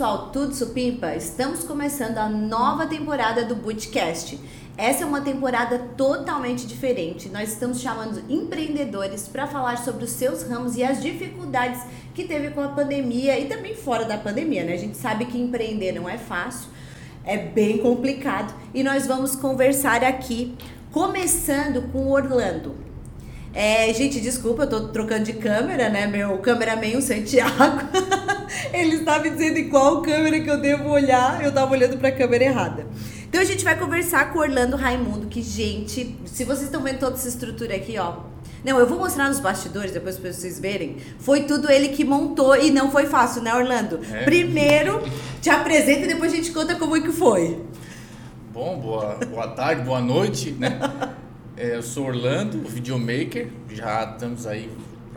pessoal, tudo supimpa? Estamos começando a nova temporada do Bootcast. Essa é uma temporada totalmente diferente. Nós estamos chamando empreendedores para falar sobre os seus ramos e as dificuldades que teve com a pandemia e também fora da pandemia, né? A gente sabe que empreender não é fácil, é bem complicado e nós vamos conversar aqui, começando com o Orlando. É, gente, desculpa, eu tô trocando de câmera, né? Meu cameraman, o Santiago, ele estava dizendo em qual câmera que eu devo olhar, eu tava olhando para a câmera errada. Então a gente vai conversar com o Orlando Raimundo, que, gente, se vocês estão vendo toda essa estrutura aqui, ó. Não, eu vou mostrar nos bastidores, depois para vocês verem. Foi tudo ele que montou e não foi fácil, né, Orlando? É. Primeiro, te apresenta e depois a gente conta como é que foi. Bom, boa, boa tarde, boa noite, né? É, eu sou Orlando, videomaker, já estamos aí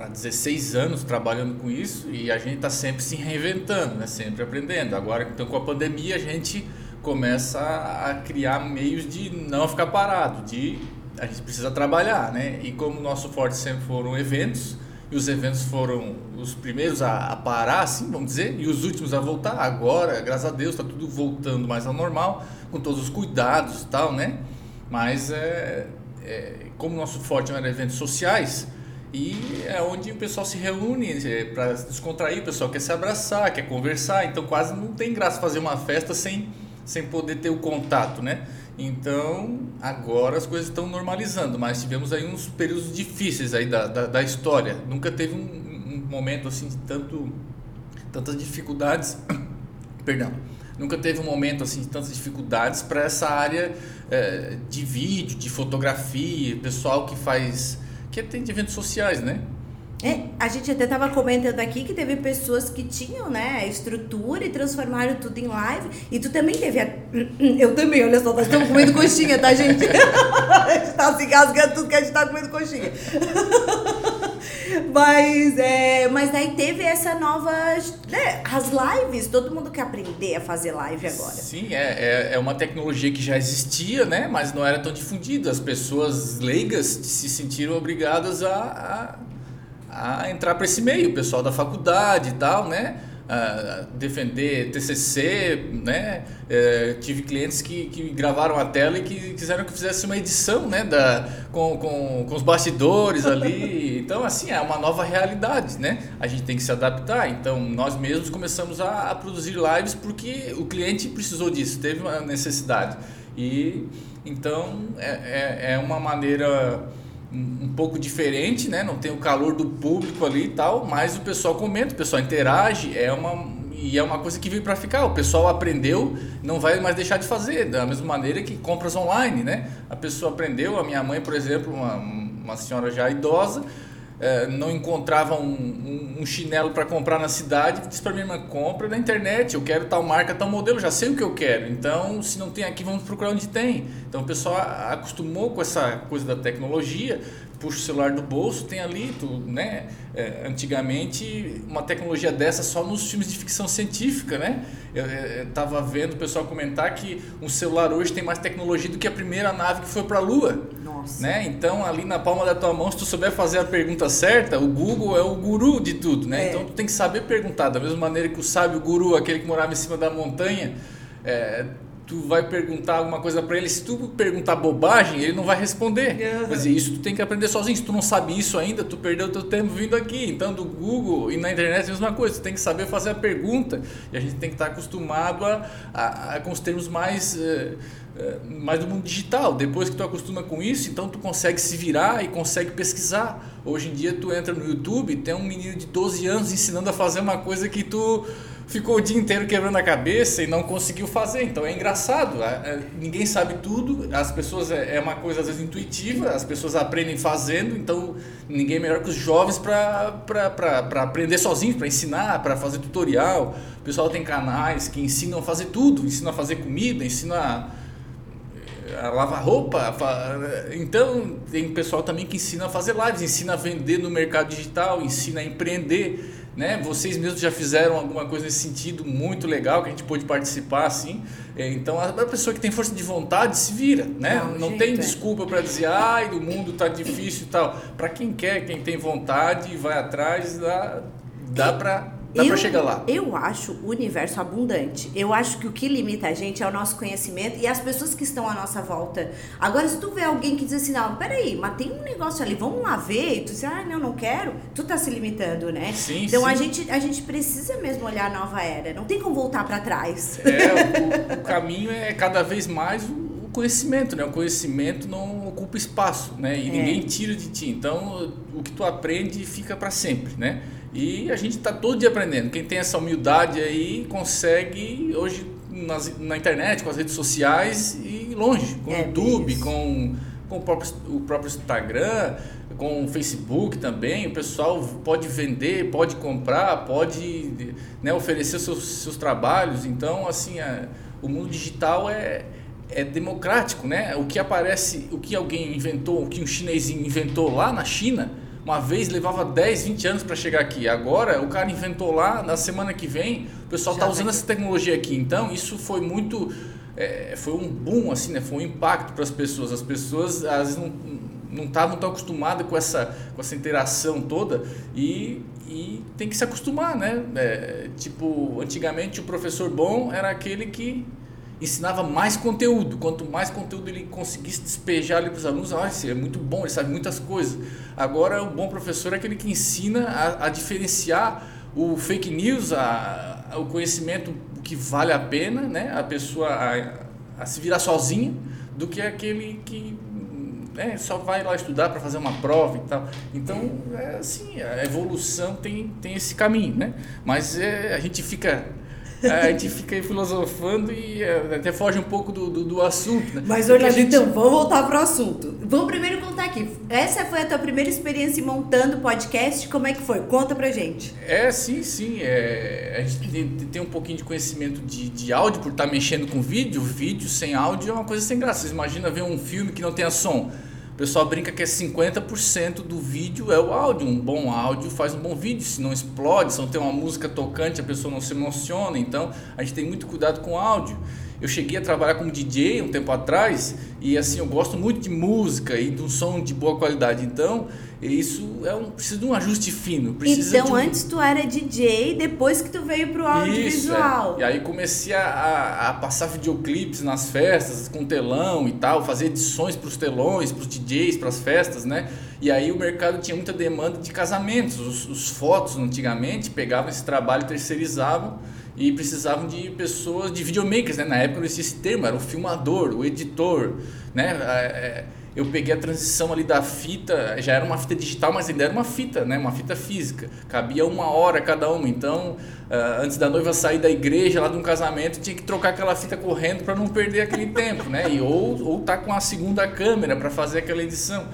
há 16 anos trabalhando com isso e a gente está sempre se reinventando, né? sempre aprendendo. Agora, então, com a pandemia, a gente começa a criar meios de não ficar parado, de a gente precisa trabalhar, né? E como o nosso forte sempre foram eventos, e os eventos foram os primeiros a, a, parar, assim, vamos dizer, e os últimos a voltar. Agora, graças a Deus, está tudo voltando mais ao normal, com todos os cuidados e tal, né? Mas é, é, como nosso forte eram eventos sociais, e é onde o pessoal se reúne é, para descontrair, o pessoal quer se abraçar, quer conversar, então quase não tem graça fazer uma festa sem, sem poder ter o contato, né? Então, agora as coisas estão normalizando, mas tivemos aí uns períodos difíceis aí da, da, da história. Nunca teve um, um, momento assim de tanto, tantas dificuldades, perdão, nunca teve um momento assim de tantas dificuldades para essa área é, de vídeo, de fotografia, pessoal que faz, que tem eventos sociais, né? É, a gente até estava comentando aqui que teve pessoas que tinham, né, estrutura e transformaram tudo em live. E tu também teve a... Eu também, olha só, nós estamos comendo coxinha, tá, gente? a gente tá se engasgando tudo que a gente tá comendo coxinha. Mas, é, mas daí teve essa nova. Né, as lives, todo mundo quer aprender a fazer live agora. Sim, é, é, é uma tecnologia que já existia, né? Mas não era tão difundida. As pessoas leigas se sentiram obrigadas a, a, a entrar para esse meio, o pessoal da faculdade e tal, né? Uh, defender TCC, né? Uh, tive clientes que, que gravaram a tela e que quiseram que fizesse uma edição, né? Da, com, com, com os bastidores ali. Então, assim, é uma nova realidade, né? A gente tem que se adaptar. Então, nós mesmos começamos a, a produzir lives porque o cliente precisou disso, teve uma necessidade. E então é, é, é uma maneira um, pouco diferente, né? Não tem o calor do público ali e tal, mas o pessoal comenta, o pessoal interage, é uma e é uma coisa que veio para ficar. O pessoal aprendeu, não vai mais deixar de fazer, da mesma maneira que compras online, né? A pessoa aprendeu, a minha mãe, por exemplo, uma, uma senhora já idosa, é, não encontrava um, um, um chinelo para comprar na cidade, disse para minha irmã, compra na internet, eu quero tal marca, tal modelo, já sei o que eu quero. Então, se não tem aqui, vamos procurar onde tem. Então, o pessoal acostumou com essa coisa da tecnologia, puxa o celular do bolso, tem ali, tu, né? É, antigamente, uma tecnologia dessa só nos filmes de ficção científica, né? Eu, estava vendo o pessoal comentar que um celular hoje tem mais tecnologia do que a primeira nave que foi para a Lua. Nossa. Né? Então, ali na palma da tua mão, se tu souber fazer a pergunta certa, o Google é o guru de tudo, né? É. Então, tu tem que saber perguntar. Da mesma maneira que o sábio guru, aquele que morava em cima da montanha, é, tu vai perguntar alguma coisa para ele, se tu perguntar bobagem, ele não vai responder. Uhum. Mas isso tu tem que aprender sozinho. Se tu não sabe isso ainda, tu perdeu o teu tempo vindo aqui. Então, do Google e na internet é a mesma coisa. Tu tem que saber fazer a pergunta e a gente tem que estar acostumado a, a, a com os termos mais... Uh, mais do mundo digital. Depois que tu acostuma com isso, então tu consegue se virar e consegue pesquisar. Hoje em dia tu entra no YouTube, tem um menino de 12 anos ensinando a fazer uma coisa que tu ficou o dia inteiro quebrando a cabeça e não conseguiu fazer. Então é engraçado. É, é, ninguém sabe tudo. As pessoas é, é uma coisa às vezes intuitiva. As pessoas aprendem fazendo. Então ninguém melhor que os jovens para aprender sozinhos, para ensinar, para fazer tutorial. O pessoal tem canais que ensinam a fazer tudo. Ensinam a fazer comida, ensinam a, a lavar roupa. Então tem pessoal também que ensina a fazer lives, ensina a vender no mercado digital, ensina a empreender né? Vocês mesmos já fizeram alguma coisa nesse sentido muito legal que a gente pôde participar assim. É, então a pessoa que tem força de vontade se vira, né? Não, Não tem é. desculpa para dizer, ai, o mundo tá difícil e tal. Para quem quer, quem tem vontade, vai atrás, dá, dá para Dá eu, para chegar lá. Eu acho o universo abundante. Eu acho que o que limita a gente é o nosso conhecimento e as pessoas que estão à nossa volta. Agora, se tu vê alguém que diz assim, não, peraí, mas tem um negócio ali, vamos lá ver, e tu diz, ah, não, não quero, tu tá se limitando, né? Sim, então sim. A, gente, a gente precisa mesmo olhar a nova era. Não tem como voltar para trás. É, o, o, caminho é cada vez mais o, o, conhecimento, né? O conhecimento não ocupa espaço, né? E é. ninguém tira de ti. Então, o que tu aprende fica para sempre, né? E a gente está todo dia aprendendo. Quem tem essa humildade aí consegue hoje nas, na internet, com as redes sociais e longe, com o é YouTube, com, com o, próprio, o próprio Instagram, com o Facebook também. O pessoal pode vender, pode comprar, pode né, oferecer seus, seus trabalhos. Então, assim, a, o mundo digital é, é democrático, né? O que aparece, o que alguém inventou, o que um chinesinho inventou lá na China uma vez levava 10, 20 anos para chegar aqui. Agora o cara inventou lá, na semana que vem, o pessoal está usando essa tecnologia aqui. Então isso foi muito. É, foi um boom, assim, né? Foi um impacto para as pessoas. As pessoas às vezes não não estavam tão acostumadas com essa, com essa interação toda e, e tem que se acostumar, né? É, tipo, antigamente o professor bom era aquele que ensinava mais conteúdo. Quanto mais conteúdo ele conseguisse despejar ali para os alunos, ah, é muito bom, ele sabe muitas coisas. Agora, o bom professor é aquele que ensina a, a diferenciar o fake news, a, a, o conhecimento que vale a pena, né? a pessoa a, a se virar sozinha, do que aquele que né, só vai lá estudar para fazer uma prova e tal. Então, é assim, a evolução tem, tem esse caminho, né? Mas é, a gente fica a gente fica aí filosofando e é, até foge um pouco do, do, do assunto. Né? Mas, Orlando, gente... então, vamos voltar pro assunto. Vamos primeiro contar aqui. Essa foi a tua primeira experiência montando podcast? Como é que foi? Conta pra gente. É, sim, sim. É, a gente tem, tem um pouquinho de conhecimento de, de áudio por estar mexendo com vídeo. Vídeo sem áudio é uma coisa sem graça. Vocês imaginam ver um filme que não tenha som. O pessoal brinca que é 50% do vídeo é o áudio. Um bom áudio faz um bom vídeo. Se não explode, se não tem uma música tocante, a pessoa não se emociona. Então, a gente tem muito cuidado com o áudio. Eu cheguei a trabalhar como DJ um tempo atrás e assim eu gosto muito de música e de um som de boa qualidade. Então, isso é um precisa de um ajuste fino. então, um... antes tu era DJ, depois que tu veio pro audiovisual. Isso, é. E aí comecei a, a, passar videoclipes nas festas com telão e tal, fazer edições para os telões, para os DJs, para as festas, né? E aí o mercado tinha muita demanda de casamentos. Os, os fotos antigamente pegavam esse trabalho, terceirizavam e precisavam de pessoas, de videomakers, né? Na época não existia esse termo, era o filmador, o editor, né? É, é eu peguei a transição ali da fita, já era uma fita digital, mas ainda era uma fita, né? Uma fita física. Cabia uma hora cada uma. Então, uh, antes da noiva sair da igreja, lá de um casamento, tinha que trocar aquela fita correndo para não perder aquele tempo, né? E, ou, ou tá com a segunda câmera para fazer aquela edição.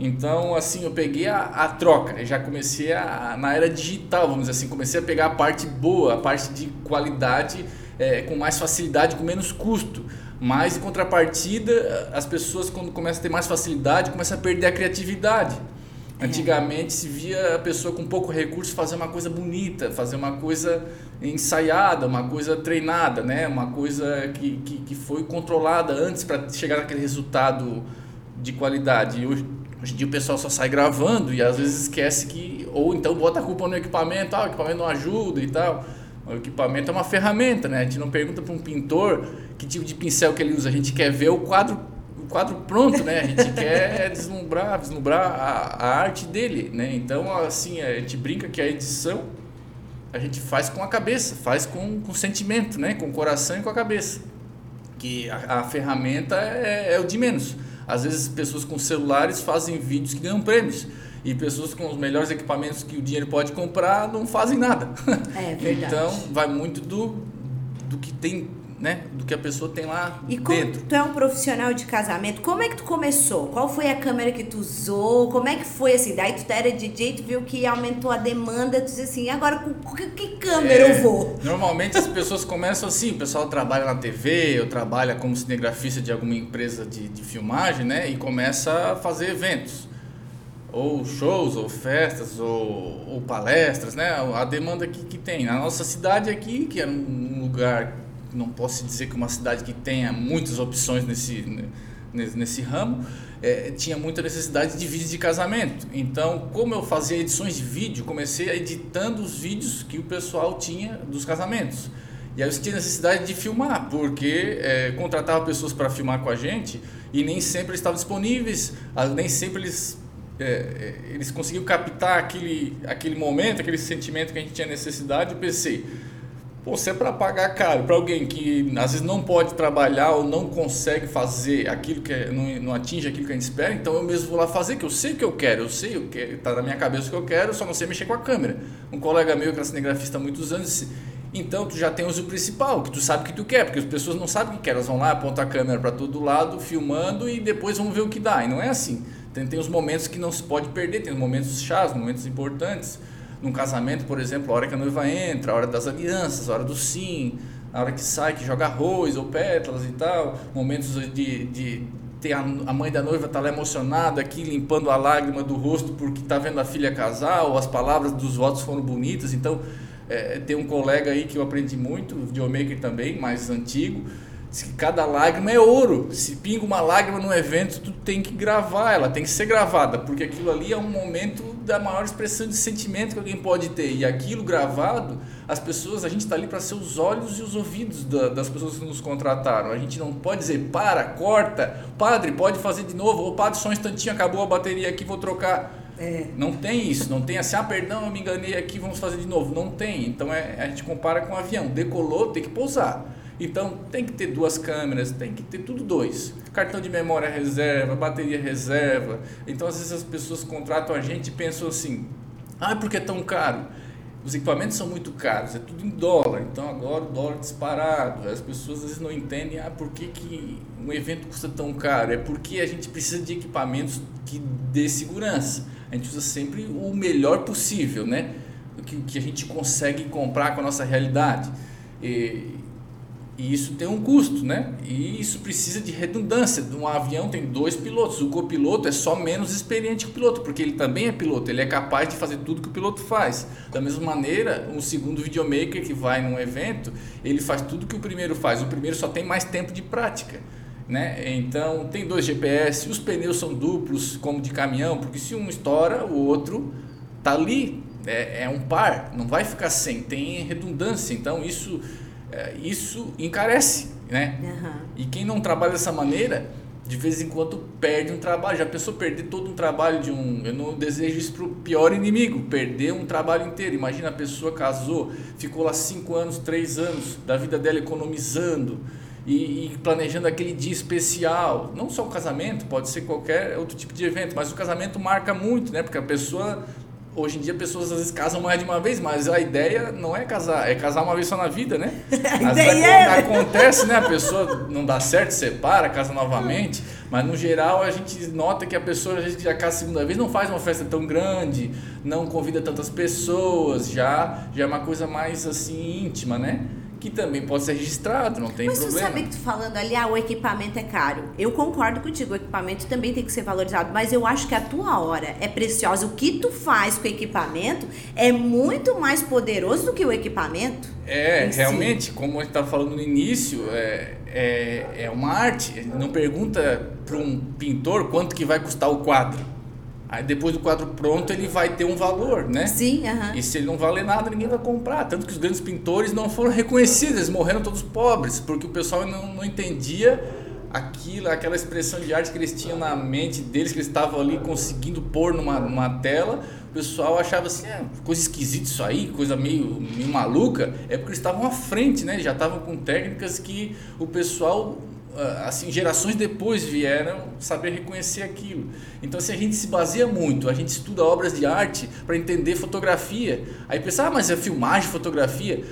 Então, assim, eu peguei a, a troca, já comecei a, na era digital, vamos dizer assim, comecei a pegar a parte boa, a parte de qualidade é, com mais facilidade, com menos custo. Mas, em contrapartida, as pessoas, quando começam a ter mais facilidade, começam a perder a criatividade. É. Antigamente se via a pessoa com pouco recurso fazer uma coisa bonita, fazer uma coisa ensaiada, uma coisa treinada, né? uma coisa que, que, que foi controlada antes para chegar naquele resultado de qualidade. E hoje, Hoje em dia o pessoal só sai gravando e às vezes esquece que. Ou então bota a culpa no equipamento, ah, o equipamento não ajuda e tal. O equipamento é uma ferramenta, né? A gente não pergunta para um pintor que tipo de pincel que ele usa, a gente quer ver o quadro, o quadro pronto, né? A gente quer deslumbrar, vislumbrar a, a arte dele, né? Então, assim, a gente brinca que a edição a gente faz com a cabeça, faz com, com sentimento, né? Com o coração e com a cabeça. Que a, a ferramenta é, é o de menos. Às vezes pessoas com celulares fazem vídeos que ganham prêmios e pessoas com os melhores equipamentos que o dinheiro pode comprar não fazem nada. É verdade. então vai muito do, do que tem né, do que a pessoa tem lá e dentro. tu é um profissional de casamento, como é que tu começou? Qual foi a câmera que tu usou? Como é que foi assim? Daí tu era DJ, tu viu que aumentou a demanda, tu disse assim, agora com que, que câmera é, eu vou? Normalmente as pessoas começam assim, o pessoal trabalha na TV, ou trabalha como cinegrafista de alguma empresa de, de filmagem, né, e começa a fazer eventos ou shows, ou festas, ou, ou, palestras, né? A demanda que, que tem. Na nossa cidade aqui, que é um lugar não posso dizer que uma cidade que tenha muitas opções nesse, nesse, nesse ramo, é, tinha muita necessidade de vídeos de casamento. Então, como eu fazia edições de vídeo, comecei editando os vídeos que o pessoal tinha dos casamentos. E aí eu tinha necessidade de filmar, porque é, contratava pessoas para filmar com a gente e nem sempre estavam disponíveis, nem sempre eles, é, é, eles conseguiam captar aquele, aquele momento, aquele sentimento que a gente tinha necessidade. Eu pensei, Pô, se é para pagar caro para alguém que às vezes não pode trabalhar ou não consegue fazer aquilo que é, não, não, atinge aquilo que a gente espera, então eu mesmo vou lá fazer, que eu sei o que eu quero, eu sei o que está na minha cabeça o que eu quero, só não sei mexer com a câmera. Um colega meu que é cinegrafista há muitos anos disse, então tu já tens o principal, que tu sabe o que tu quer, porque as pessoas não sabem o que querem, elas vão lá, apontam a câmera para todo lado, filmando e depois vão ver o que dá. E não é assim. Tem, tem os momentos que não se pode perder, tem os momentos chaves, momentos importantes num casamento, por exemplo, a hora que a noiva entra, a hora das alianças, a hora do sim, a hora que sai, que joga arroz ou pétalas e tal, momentos de, de ter a, a mãe da noiva tá lá emocionada aqui, limpando a lágrima do rosto porque tá vendo a filha casar, ou as palavras dos votos foram bonitas. Então, é, tem um colega aí que eu aprendi muito, videomaker também, mais antigo, Diz que cada lágrima é ouro. Se pinga uma lágrima num evento, tu tem que gravar, ela tem que ser gravada, porque aquilo ali é um momento da maior expressão de sentimento que alguém pode ter. E aquilo gravado, as pessoas, a gente está ali para ser os olhos e os ouvidos da, das pessoas que nos contrataram. A gente não pode dizer, para, corta, padre, pode fazer de novo, ou padre, só um instantinho, acabou a bateria aqui, vou trocar. É. Não tem isso, não tem assim, ah, perdão, eu me enganei aqui, vamos fazer de novo. Não tem. Então é, a gente compara com um avião. Decolou, tem que pousar. Então tem que ter duas câmeras, tem que ter tudo dois. Cartão de memória reserva, bateria reserva. Então às vezes as pessoas contratam a gente e pensam assim: ah, por que é tão caro? Os equipamentos são muito caros, é tudo em dólar, então agora o dólar disparado. As pessoas às vezes não entendem ah, por que, que um evento custa tão caro. É porque a gente precisa de equipamentos que dê segurança. A gente usa sempre o melhor possível, né? Que, que a gente consegue comprar com a nossa realidade. E, e isso tem um custo, né? E isso precisa de redundância. Um avião tem dois pilotos. O copiloto é só menos experiente que o piloto, porque ele também é piloto. Ele é capaz de fazer tudo que o piloto faz. Da mesma maneira, um segundo videomaker que vai num evento, ele faz tudo que o primeiro faz. O primeiro só tem mais tempo de prática. Né? Então tem dois GPS, os pneus são duplos, como de caminhão, porque se um estoura, o outro tá ali. É, é um par, não vai ficar sem, tem redundância. Então isso isso encarece, né? Uhum. E quem não trabalha dessa maneira, de vez em quando perde um trabalho. Já pensou perder todo um trabalho de um. Eu não desejo isso para o pior inimigo, perder um trabalho inteiro. Imagina a pessoa casou, ficou lá cinco anos, três anos da vida dela economizando e, e, planejando aquele dia especial. Não só o casamento, pode ser qualquer outro tipo de evento, mas o casamento marca muito, né? Porque a pessoa Hoje em dia pessoas às vezes casam mais de uma vez, mas a ideia não é casar, é casar uma vez só na vida, né? Às vezes é... acontece, né? A pessoa não dá certo, separa, casa novamente, mas no geral a gente nota que a pessoa, a gente já casa a segunda vez, não faz uma festa tão grande, não convida tantas pessoas, já, já é uma coisa mais assim íntima, né? Que também pode ser registrado, não tem Mas problema. Mas você sabe que tu falando ali, ah, o equipamento é caro. Eu concordo contigo, o equipamento também tem que ser valorizado, mas eu acho que a tua hora é preciosa. O que tu faz com o equipamento é muito mais poderoso do que o equipamento. É, realmente, si. como a gente estava falando no início, é, é, é uma arte. Não pergunta para um pintor quanto que vai custar o quadro Aí depois do quadro pronto ele vai ter um valor, né? Sim, uhum. E se ele não valer nada, ninguém vai comprar. Tanto que os grandes pintores não foram reconhecidos, eles morreram todos pobres, porque o pessoal não, não entendia aquilo, aquela expressão de arte que eles tinham na mente deles, que eles estavam ali conseguindo pôr numa, numa tela. O pessoal achava assim, é, coisa esquisita isso aí, coisa meio, meio maluca. É porque eles estavam à frente, né? Já estavam com técnicas que o pessoal assim gerações depois vieram saber reconhecer aquilo. Então assim, a gente se baseia muito, a gente estuda obras de arte para entender fotografia. Aí pensa, ah, mas é filmagem, fotografia.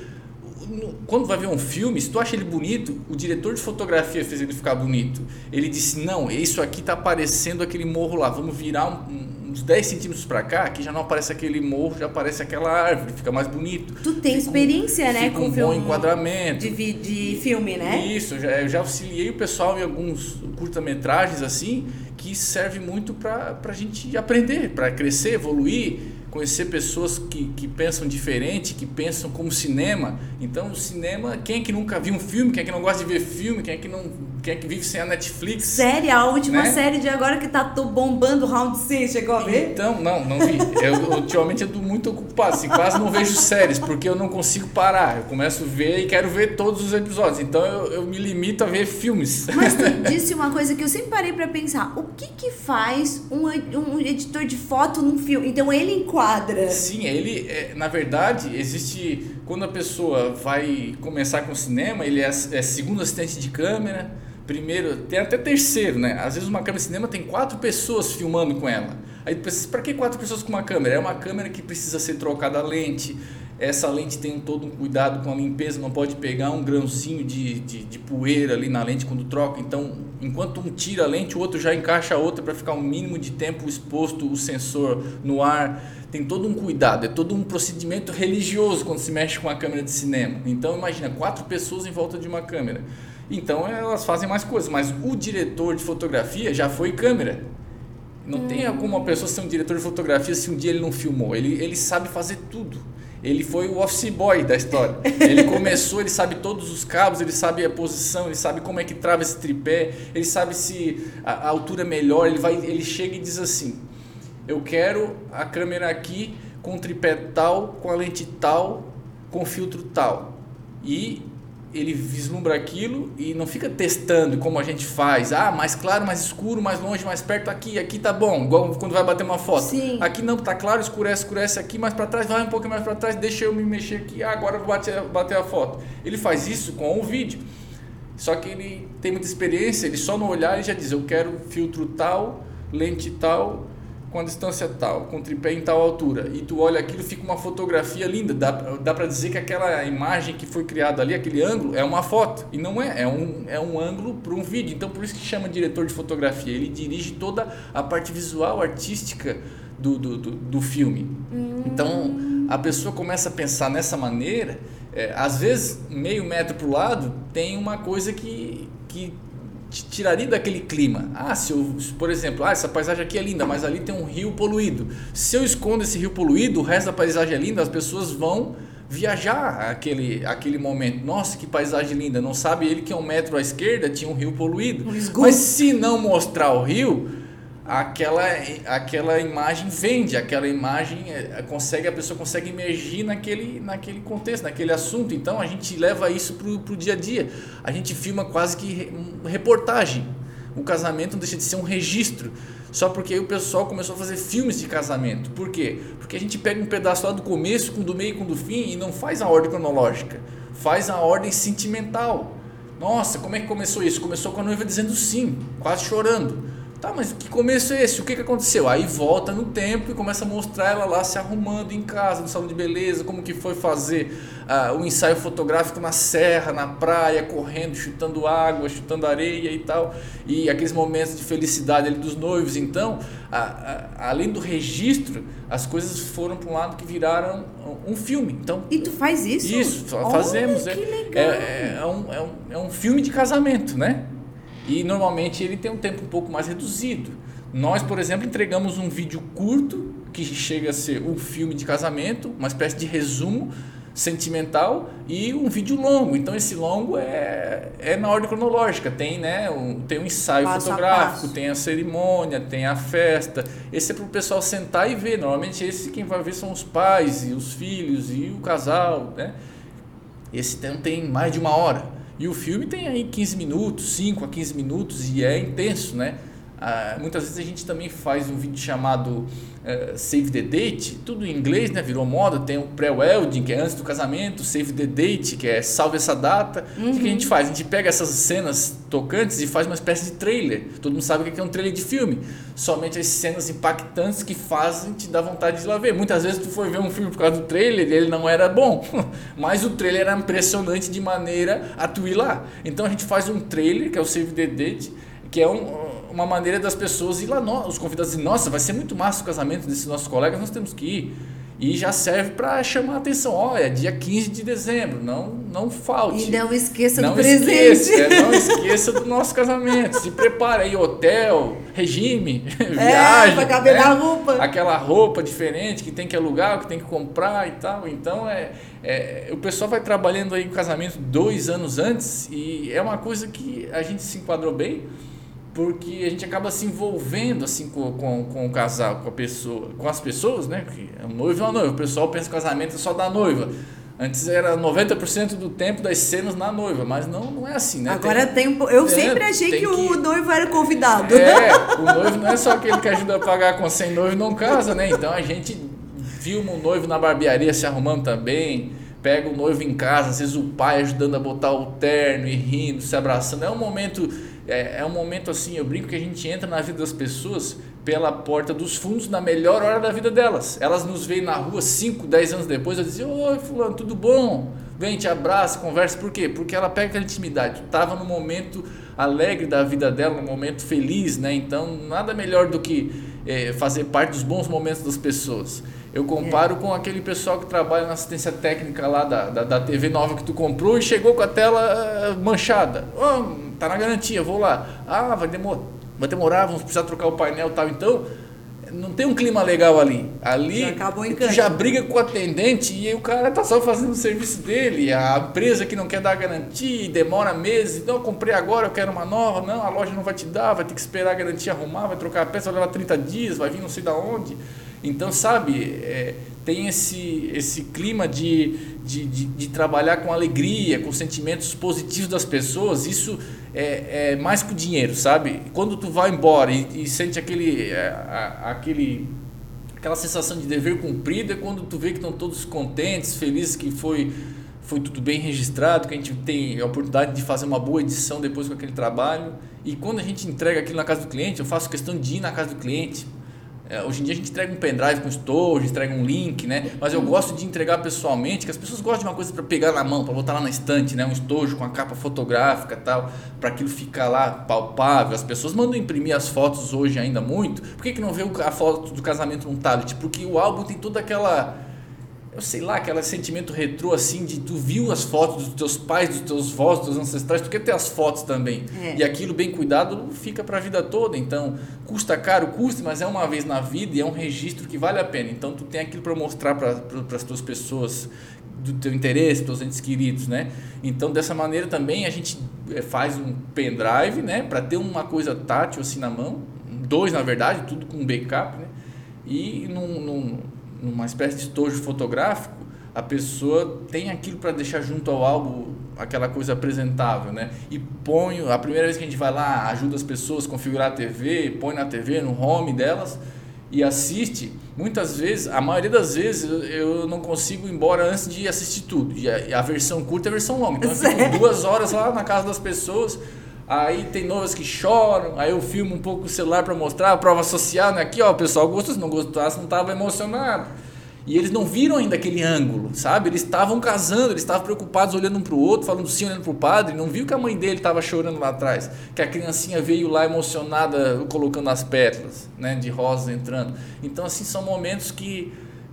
Quando vai ver um filme, se tu acha ele bonito, o diretor de fotografia fez ele ficar bonito. Ele disse: Não, isso aqui está parecendo aquele morro lá, vamos virar um, uns 10 centímetros para cá, que já não aparece aquele morro, já aparece aquela árvore, fica mais bonito. Tu tem fica experiência, um, né? com um bom enquadramento. De, de filme, né? Isso, já, eu já auxiliei o pessoal em alguns curta-metragens assim, que serve muito para a gente aprender, para crescer, evoluir, conhecer pessoas que, que pensam diferente, que pensam como cinema. Então, o cinema, quem é que nunca viu um filme, quem é que não gosta de ver filme, quem é que não quem é que vive sem a Netflix? Série, a última Né? série de agora que tá bombando Round 6, chegou a ver? Então, não, não vi. Eu, ultimamente eu tô muito ocupado, assim, quase não vejo séries, porque eu não consigo parar. Eu começo a ver e quero ver todos os episódios. Então eu, eu me limito a ver filmes. Mas tu disse uma coisa que eu sempre parei pra pensar. O que que faz um, um editor de foto num filme? Então ele enquadra. Sim, ele, é, na verdade, existe. Quando a pessoa vai começar com o cinema, ele é, é segundo assistente de câmera, primeiro, tem até terceiro, né? Às vezes uma câmera de cinema tem quatro pessoas filmando com ela. Aí pensa, pra que quatro pessoas com uma câmera? É uma câmera que precisa ser trocada a lente. Essa lente tem todo um cuidado com a limpeza, não pode pegar um grãozinho de, de, de poeira ali na lente quando troca. Então, enquanto um tira a lente, o outro já encaixa a outra para ficar um mínimo de tempo exposto o sensor no ar. Tem todo um cuidado, é todo um procedimento religioso quando se mexe com a câmera de cinema. Então, imagina, quatro pessoas em volta de uma câmera. Então, elas fazem mais coisas, mas o diretor de fotografia já foi câmera. Não tem como uma pessoa ser um diretor de fotografia se um dia ele não filmou. Ele, ele sabe fazer tudo. Ele foi o office boy da história. Ele começou, ele sabe todos os cabos, ele sabe a posição, ele sabe como é que trava esse tripé, ele sabe se a, a altura é melhor. Ele, vai, ele chega e diz assim: Eu quero a câmera aqui com tripé tal, com a lente tal, com filtro tal. E ele vislumbra aquilo e não fica testando como a gente faz. Ah, mais claro, mais escuro, mais longe, mais perto, aqui, aqui tá bom. Igual quando vai bater uma foto. Sim. Aqui não, tá claro, escurece, escurece aqui, mais para trás, vai um pouco mais para trás, deixa eu me mexer aqui, ah, agora eu vou bater, bater a foto. Ele faz isso com o vídeo. Só que ele tem muita experiência, ele só no olhar ele já diz, eu quero filtro tal, lente tal, com a distância tal, com tripé em tal altura. E tu olha aquilo, fica uma fotografia linda. Dá, dá para dizer que aquela imagem que foi criada ali, aquele ângulo, é uma foto. E não é, é um, é um ângulo para um vídeo. Então por isso que chama diretor de fotografia. Ele dirige toda a parte visual, artística do, do, do, do filme. Então a pessoa começa a pensar nessa maneira. É, às vezes, meio metro para o lado, tem uma coisa que, que te tiraria daquele clima. Ah, se eu, por exemplo, ah, essa paisagem aqui é linda, mas ali tem um rio poluído. Se eu escondo esse rio poluído, o resto da paisagem é linda, as pessoas vão viajar aquele, aquele momento. Nossa, que paisagem linda. Não sabe ele que a um metro à esquerda tinha um rio poluído. Um mas se não mostrar o rio, aquela, aquela imagem vende, aquela imagem é, consegue, a pessoa consegue emergir naquele, naquele contexto, naquele assunto. Então a gente leva isso para o dia a dia. A gente filma quase que re- reportagem. O casamento não deixa de ser um registro. Só porque aí o pessoal começou a fazer filmes de casamento. Por quê? Porque a gente pega um pedaço lá do começo, com do meio, com do fim e não faz a ordem cronológica. Faz a ordem sentimental. Nossa, como é que começou isso? Começou com a noiva dizendo sim, quase chorando. Tá, mas que começo é esse? O que, que aconteceu? Aí volta no tempo e começa a mostrar ela lá se arrumando em casa, no salão de beleza, como que foi fazer ah, o ensaio fotográfico na serra, na praia, correndo, chutando água, chutando areia e tal. E aqueles momentos de felicidade ali dos noivos. Então, a- a- além do registro, as coisas foram para um lado que viraram um filme. Então, E tu faz isso? isso, fa- Olha, fazemos. que é, legal. é, é, um, é, um, é um filme de casamento, né? E normalmente ele tem um tempo um pouco mais reduzido. Nós, por exemplo, entregamos um vídeo curto, que chega a ser um filme de casamento, uma espécie de resumo sentimental e um vídeo longo. Então esse longo é, é na ordem cronológica. Tem, né, um, tem um ensaio Passo fotográfico, tem a cerimônia, tem a festa. Esse é para o pessoal sentar e ver. Normalmente esse quem vai ver são os pais e os filhos e o casal, né? Esse tem, tem mais de uma hora. E o filme tem aí 15 minutos, 5 a 15 minutos e é intenso, né? Ah, muitas vezes a gente também faz um vídeo chamado eh, Save the Date, tudo em inglês, né? Virou moda. Tem o pré-wedding, que é antes do casamento, Save the Date, que é salve essa data. O que a gente faz? A gente pega essas cenas tocantes e faz uma espécie de trailer. Todo mundo sabe o que é um trailer de filme. Somente as cenas impactantes que fazem te dar vontade de ir lá ver. Muitas vezes tu foi ver um filme por causa do trailer e ele não era bom. Mas o trailer era impressionante de maneira a tu ir lá. Então a gente faz um trailer, que é o Save the Date, que é um, uma maneira das pessoas ir lá, no- os convidados dizem, nossa, vai ser muito massa o casamento desses nossos colegas, nós temos que ir. e já serve para chamar a atenção. Olha, dia 15 de dezembro, não, não falte. E não esqueça não do presente. Esqueça, é, não esqueça do nosso casamento. Se prepare aí, hotel, regime, É, viagem. pra caber né? na roupa. Aquela roupa diferente que tem que alugar, que tem que comprar e tal. Então, é, é, o pessoal vai trabalhando aí o casamento dois anos antes e é uma coisa que a gente se enquadrou bem porque a gente acaba se envolvendo assim com, com, com o casal, com a pessoa, com as pessoas, né? Que é um noivo e uma noiva. O pessoal pensa que casamento é só da noiva. Antes era 90% do tempo das cenas na noiva, mas não, não é assim, né? Agora tem, um po- Eu É, sempre achei tem que, o que- noivo era convidado. É, o noivo não é só aquele que ajuda a pagar com sem noivo não casa, né? Então a gente filma o noivo na barbearia se arrumando também, pega o noivo em casa, às vezes o pai ajudando a botar o terno e rindo, se abraçando. É um momento, é, é um momento assim, eu brinco que a gente entra na vida das pessoas pela porta dos fundos na melhor hora da vida delas. Elas nos veem na rua 5, 10 anos depois, eu dizia, oi fulano, tudo bom? Vem, te abraça, conversa. Por quê? Porque ela pega aquela intimidade. Tu tava no momento alegre da vida dela, no momento feliz, né? Então, nada melhor do que eh, fazer parte dos bons momentos das pessoas. Eu comparo com aquele pessoal que trabalha na assistência técnica lá da, da, da TV nova que tu comprou e chegou com a tela eh, manchada. Oh, tá na garantia, vou lá. Ah, vai demorar, vai demorar, vamos precisar trocar o painel e tal. Então, não tem um clima legal ali. Ali Já tu já briga com o atendente e o cara tá só fazendo o serviço dele. A empresa que não quer dar garantia demora meses. Então eu comprei agora, eu quero uma nova. Não, a loja não vai te dar, vai ter que esperar a garantia arrumar, vai trocar a peça, vai levar 30 dias, vai vir não sei da onde. Então, sabe, é, tem esse, esse clima de, de, de, de trabalhar com alegria, com sentimentos positivos das pessoas. Isso é, é mais que o dinheiro, sabe? Quando tu vai embora e, e sente aquele, é, a- aquele aquela sensação de dever cumprido é quando tu vê que estão todos contentes, felizes que foi foi tudo bem registrado, que a gente tem a oportunidade de fazer uma boa edição depois com aquele trabalho. E quando a gente entrega aquilo na casa do cliente, eu faço questão de ir na casa do cliente. É, hoje em dia a gente entrega um pendrive com storage, entrega um link, né? Mas eu gosto de entregar pessoalmente, que as pessoas gostam de uma coisa para pegar na mão, para botar lá na estante, né? Um estojo com a capa fotográfica tal, para aquilo ficar lá palpável. As pessoas mandam imprimir as fotos hoje ainda muito. Por que, que não vê a foto do casamento num tablet? Porque o álbum tem toda aquela eu sei lá, aquele sentimento retrô assim de tu viu as fotos dos teus pais, dos teus avós, dos teus ancestrais, tu quer ter as fotos também. É. E aquilo bem cuidado fica para a vida toda. Então, custa caro, custa, mas é uma vez na vida e é um registro que vale a pena. Então, tu tem aquilo para mostrar para as tuas pessoas do teu interesse, teus entes queridos, né? Então, dessa maneira também a gente eh, faz um pendrive, né, para ter uma coisa tátil assim na mão, dois na verdade, tudo com backup, né? E num, num, numa espécie de estojo fotográfico, a pessoa tem aquilo para deixar junto ao álbum aquela coisa apresentável, né? E põe, a primeira vez que a gente vai lá, ajuda as pessoas a configurar a TV, põe na TV, no home delas e assiste. Muitas vezes, a maioria das vezes, eu, não consigo ir embora antes de assistir tudo. E a, a versão curta é a versão longa. Então eu fico duas horas lá na casa das pessoas. Aí tem noivas que choram, aí eu filmo um pouco o celular para mostrar a prova social, né? Aqui, ó, o pessoal gostou, se não gostasse, não estava emocionado. E eles não viram ainda aquele ângulo, sabe? Eles estavam casando, eles estavam preocupados olhando um para o outro, falando sim, olhando para o padre, não viu que a mãe dele estava chorando lá atrás, que a criancinha veio lá emocionada colocando as pétalas, né, de rosas entrando. Então assim são momentos que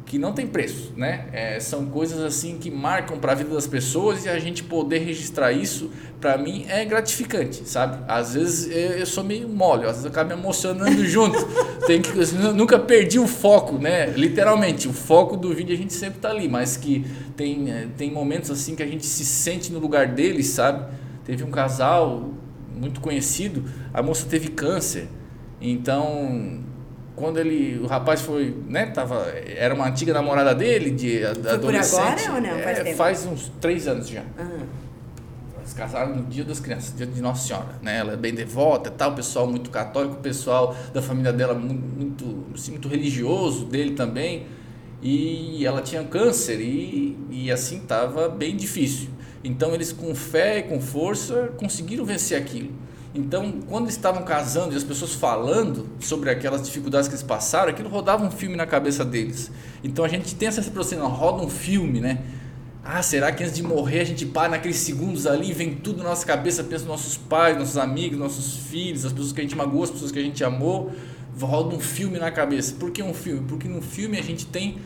que não tem preço, né? É, são coisas assim que marcam para a vida das pessoas e a gente poder registrar isso, para mim é gratificante, sabe? Às vezes eu, eu sou meio mole, às vezes eu acabo me emocionando junto. Tem que eu nunca perdi o foco, né? Literalmente, o foco do vídeo a gente sempre tá ali, mas que tem eh, tem momentos assim que a gente se sente no lugar deles, sabe? Teve um casal muito conhecido, a moça teve câncer. Então, quando ele, o rapaz foi, né, tava, era uma antiga namorada dele, de a- Foi por adolescente. agora ou não? Faz É, faz uns três anos já. Ah, Eles casaram no dia das crianças, dia de Nossa Senhora, né? Ela é bem devota, tal, o pessoal muito católico, o pessoal da família dela mu- muito, assim, muito religioso, dele também. E ela tinha câncer e, e assim estava bem difícil. Então eles com fé e com força conseguiram vencer aquilo. Então, quando eles estavam casando e as pessoas falando sobre aquelas dificuldades que eles passaram, aquilo rodava um filme na cabeça deles. Então a gente tem essa aproximação, roda um filme, né? Ah, será que antes de morrer a gente para naqueles segundos ali vem tudo na nossa cabeça, pensa nos nossos pais, nossos amigos, nossos filhos, as pessoas que a gente magoou, as pessoas que a gente amou, roda um filme na cabeça. Por que um filme? Porque no filme a gente tem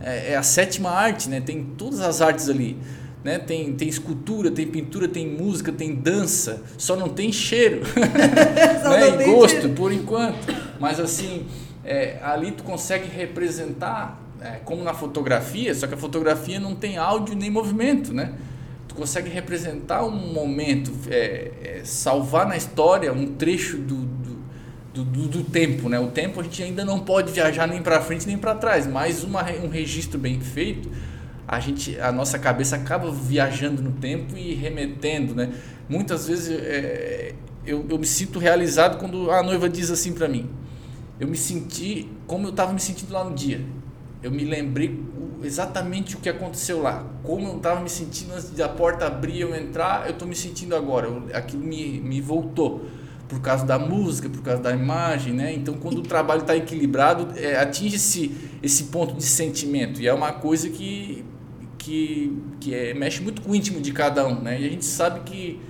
é, é a sétima arte, né? Tem todas as artes ali. Né? Tem, tem escultura, tem pintura, tem música, tem dança, só não tem cheiro né? e gosto cheiro. por enquanto. Mas assim, é, ali tu consegue representar, é, como na fotografia, só que a fotografia não tem áudio nem movimento, né? Tu consegue representar um momento, é, é salvar na história um trecho do, do do, do, do, tempo, né? O tempo a gente ainda não pode viajar nem para frente nem para trás, mas uma, um registro bem feito a gente a nossa cabeça acaba viajando no tempo e remetendo né muitas vezes é, eu, eu me sinto realizado quando a noiva diz assim para mim eu me senti como eu estava me sentindo lá no dia eu me lembrei exatamente o que aconteceu lá como eu estava me sentindo antes da porta abrir eu entrar eu estou me sentindo agora eu, aquilo me, me voltou por causa da música, por causa da imagem, né? Então, quando o trabalho está equilibrado, é, atinge esse, esse ponto de sentimento. E é uma coisa que que, que é, mexe muito com o íntimo de cada um, né? E a gente sabe que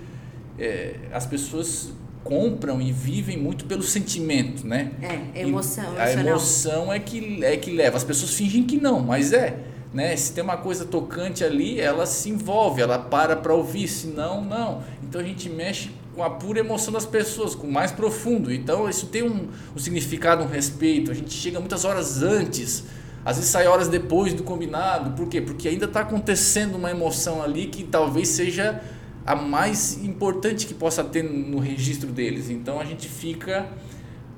é, as pessoas compram e vivem muito pelo sentimento, né? É, emoção. E a emoção é que, é que leva. As pessoas fingem que não, mas é. Né? Se tem uma coisa tocante ali, ela se envolve, ela para para ouvir, se não, não. Então a gente mexe com a pura emoção das pessoas, com o mais profundo. Então isso tem um, um significado, um respeito. A gente chega muitas horas antes às vezes sai horas depois do combinado. Por quê? Porque ainda está acontecendo uma emoção ali que talvez seja a mais importante que possa ter no registro deles. Então a gente fica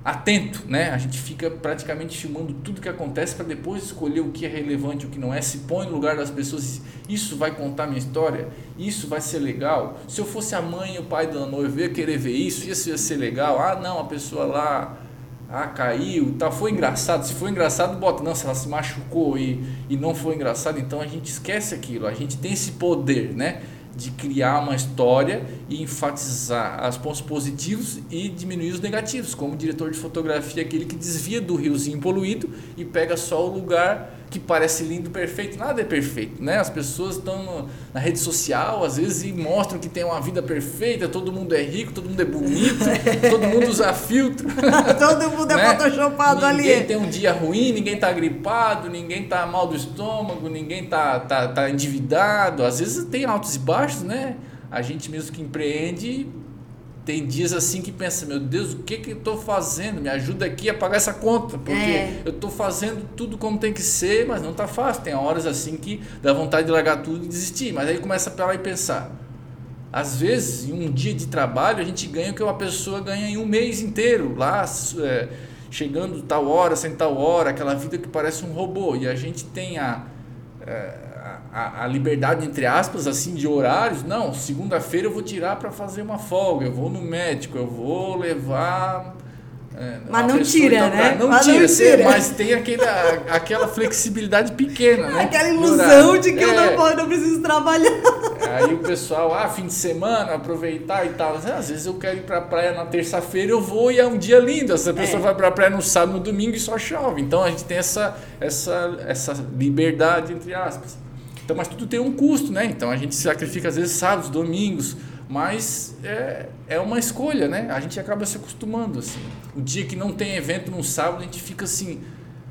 atento, né? A gente fica praticamente filmando tudo que acontece para depois escolher o que é relevante, o que não é. Se põe no lugar das pessoas, isso vai contar minha história, isso vai ser legal. Se eu fosse a mãe e o pai da noiva, eu ia querer ver isso, isso ia ser legal. Ah, não, a pessoa lá ah, caiu, tá, foi engraçado. Se foi engraçado, bota. Não, se ela se machucou e, e não foi engraçado, então a gente esquece aquilo. A gente tem esse poder, né? De criar uma história e enfatizar os pontos positivos e diminuir os negativos, como o diretor de fotografia, aquele que desvia do riozinho poluído e pega só o lugar que parece lindo, perfeito, nada é perfeito, né? As pessoas estão na rede social, às vezes, e mostram que tem uma vida perfeita, todo mundo é rico, todo mundo é bonito, todo mundo usa filtro. todo mundo é né? photoshopado ali. Ninguém tem um dia ruim, ninguém tá gripado, ninguém tá mal do estômago, ninguém tá, tá, tá endividado. Às vezes tem altos e baixos, né? A gente mesmo que empreende tem dias assim que pensa, meu Deus, o que que eu estou fazendo? Me ajuda aqui a pagar essa conta, porque é. eu estou fazendo tudo como tem que ser, mas não está fácil. Tem horas assim que dá vontade de largar tudo e desistir, mas aí começa a e pensar. Às vezes, em um dia de trabalho, a gente ganha o que uma pessoa ganha em um mês inteiro, lá é, chegando tal hora, sem tal hora, aquela vida que parece um robô. E a gente tem a, é, a, a, liberdade, entre aspas, assim, de horários. Não, segunda-feira eu vou tirar para fazer uma folga, eu vou no médico, eu vou levar. É, mas não tira, né? Não mas tira, não tira. mas tem aquele, aquela flexibilidade pequena, né? Aquela ilusão de, de que é. eu não, posso, não preciso trabalhar. Aí o pessoal, ah, fim de semana, aproveitar e tal. Às vezes eu quero ir pra praia na terça-feira, eu vou e é um dia lindo. Essa pessoa é. vai pra praia no sábado, no domingo e só chove. Então a gente tem essa, essa, essa liberdade, entre aspas. Então, mas tudo tem um custo, né? Então a gente sacrifica às vezes sábados, domingos, mas é, é uma escolha, né? A gente acaba se acostumando assim. O dia que não tem evento no sábado, a gente fica assim,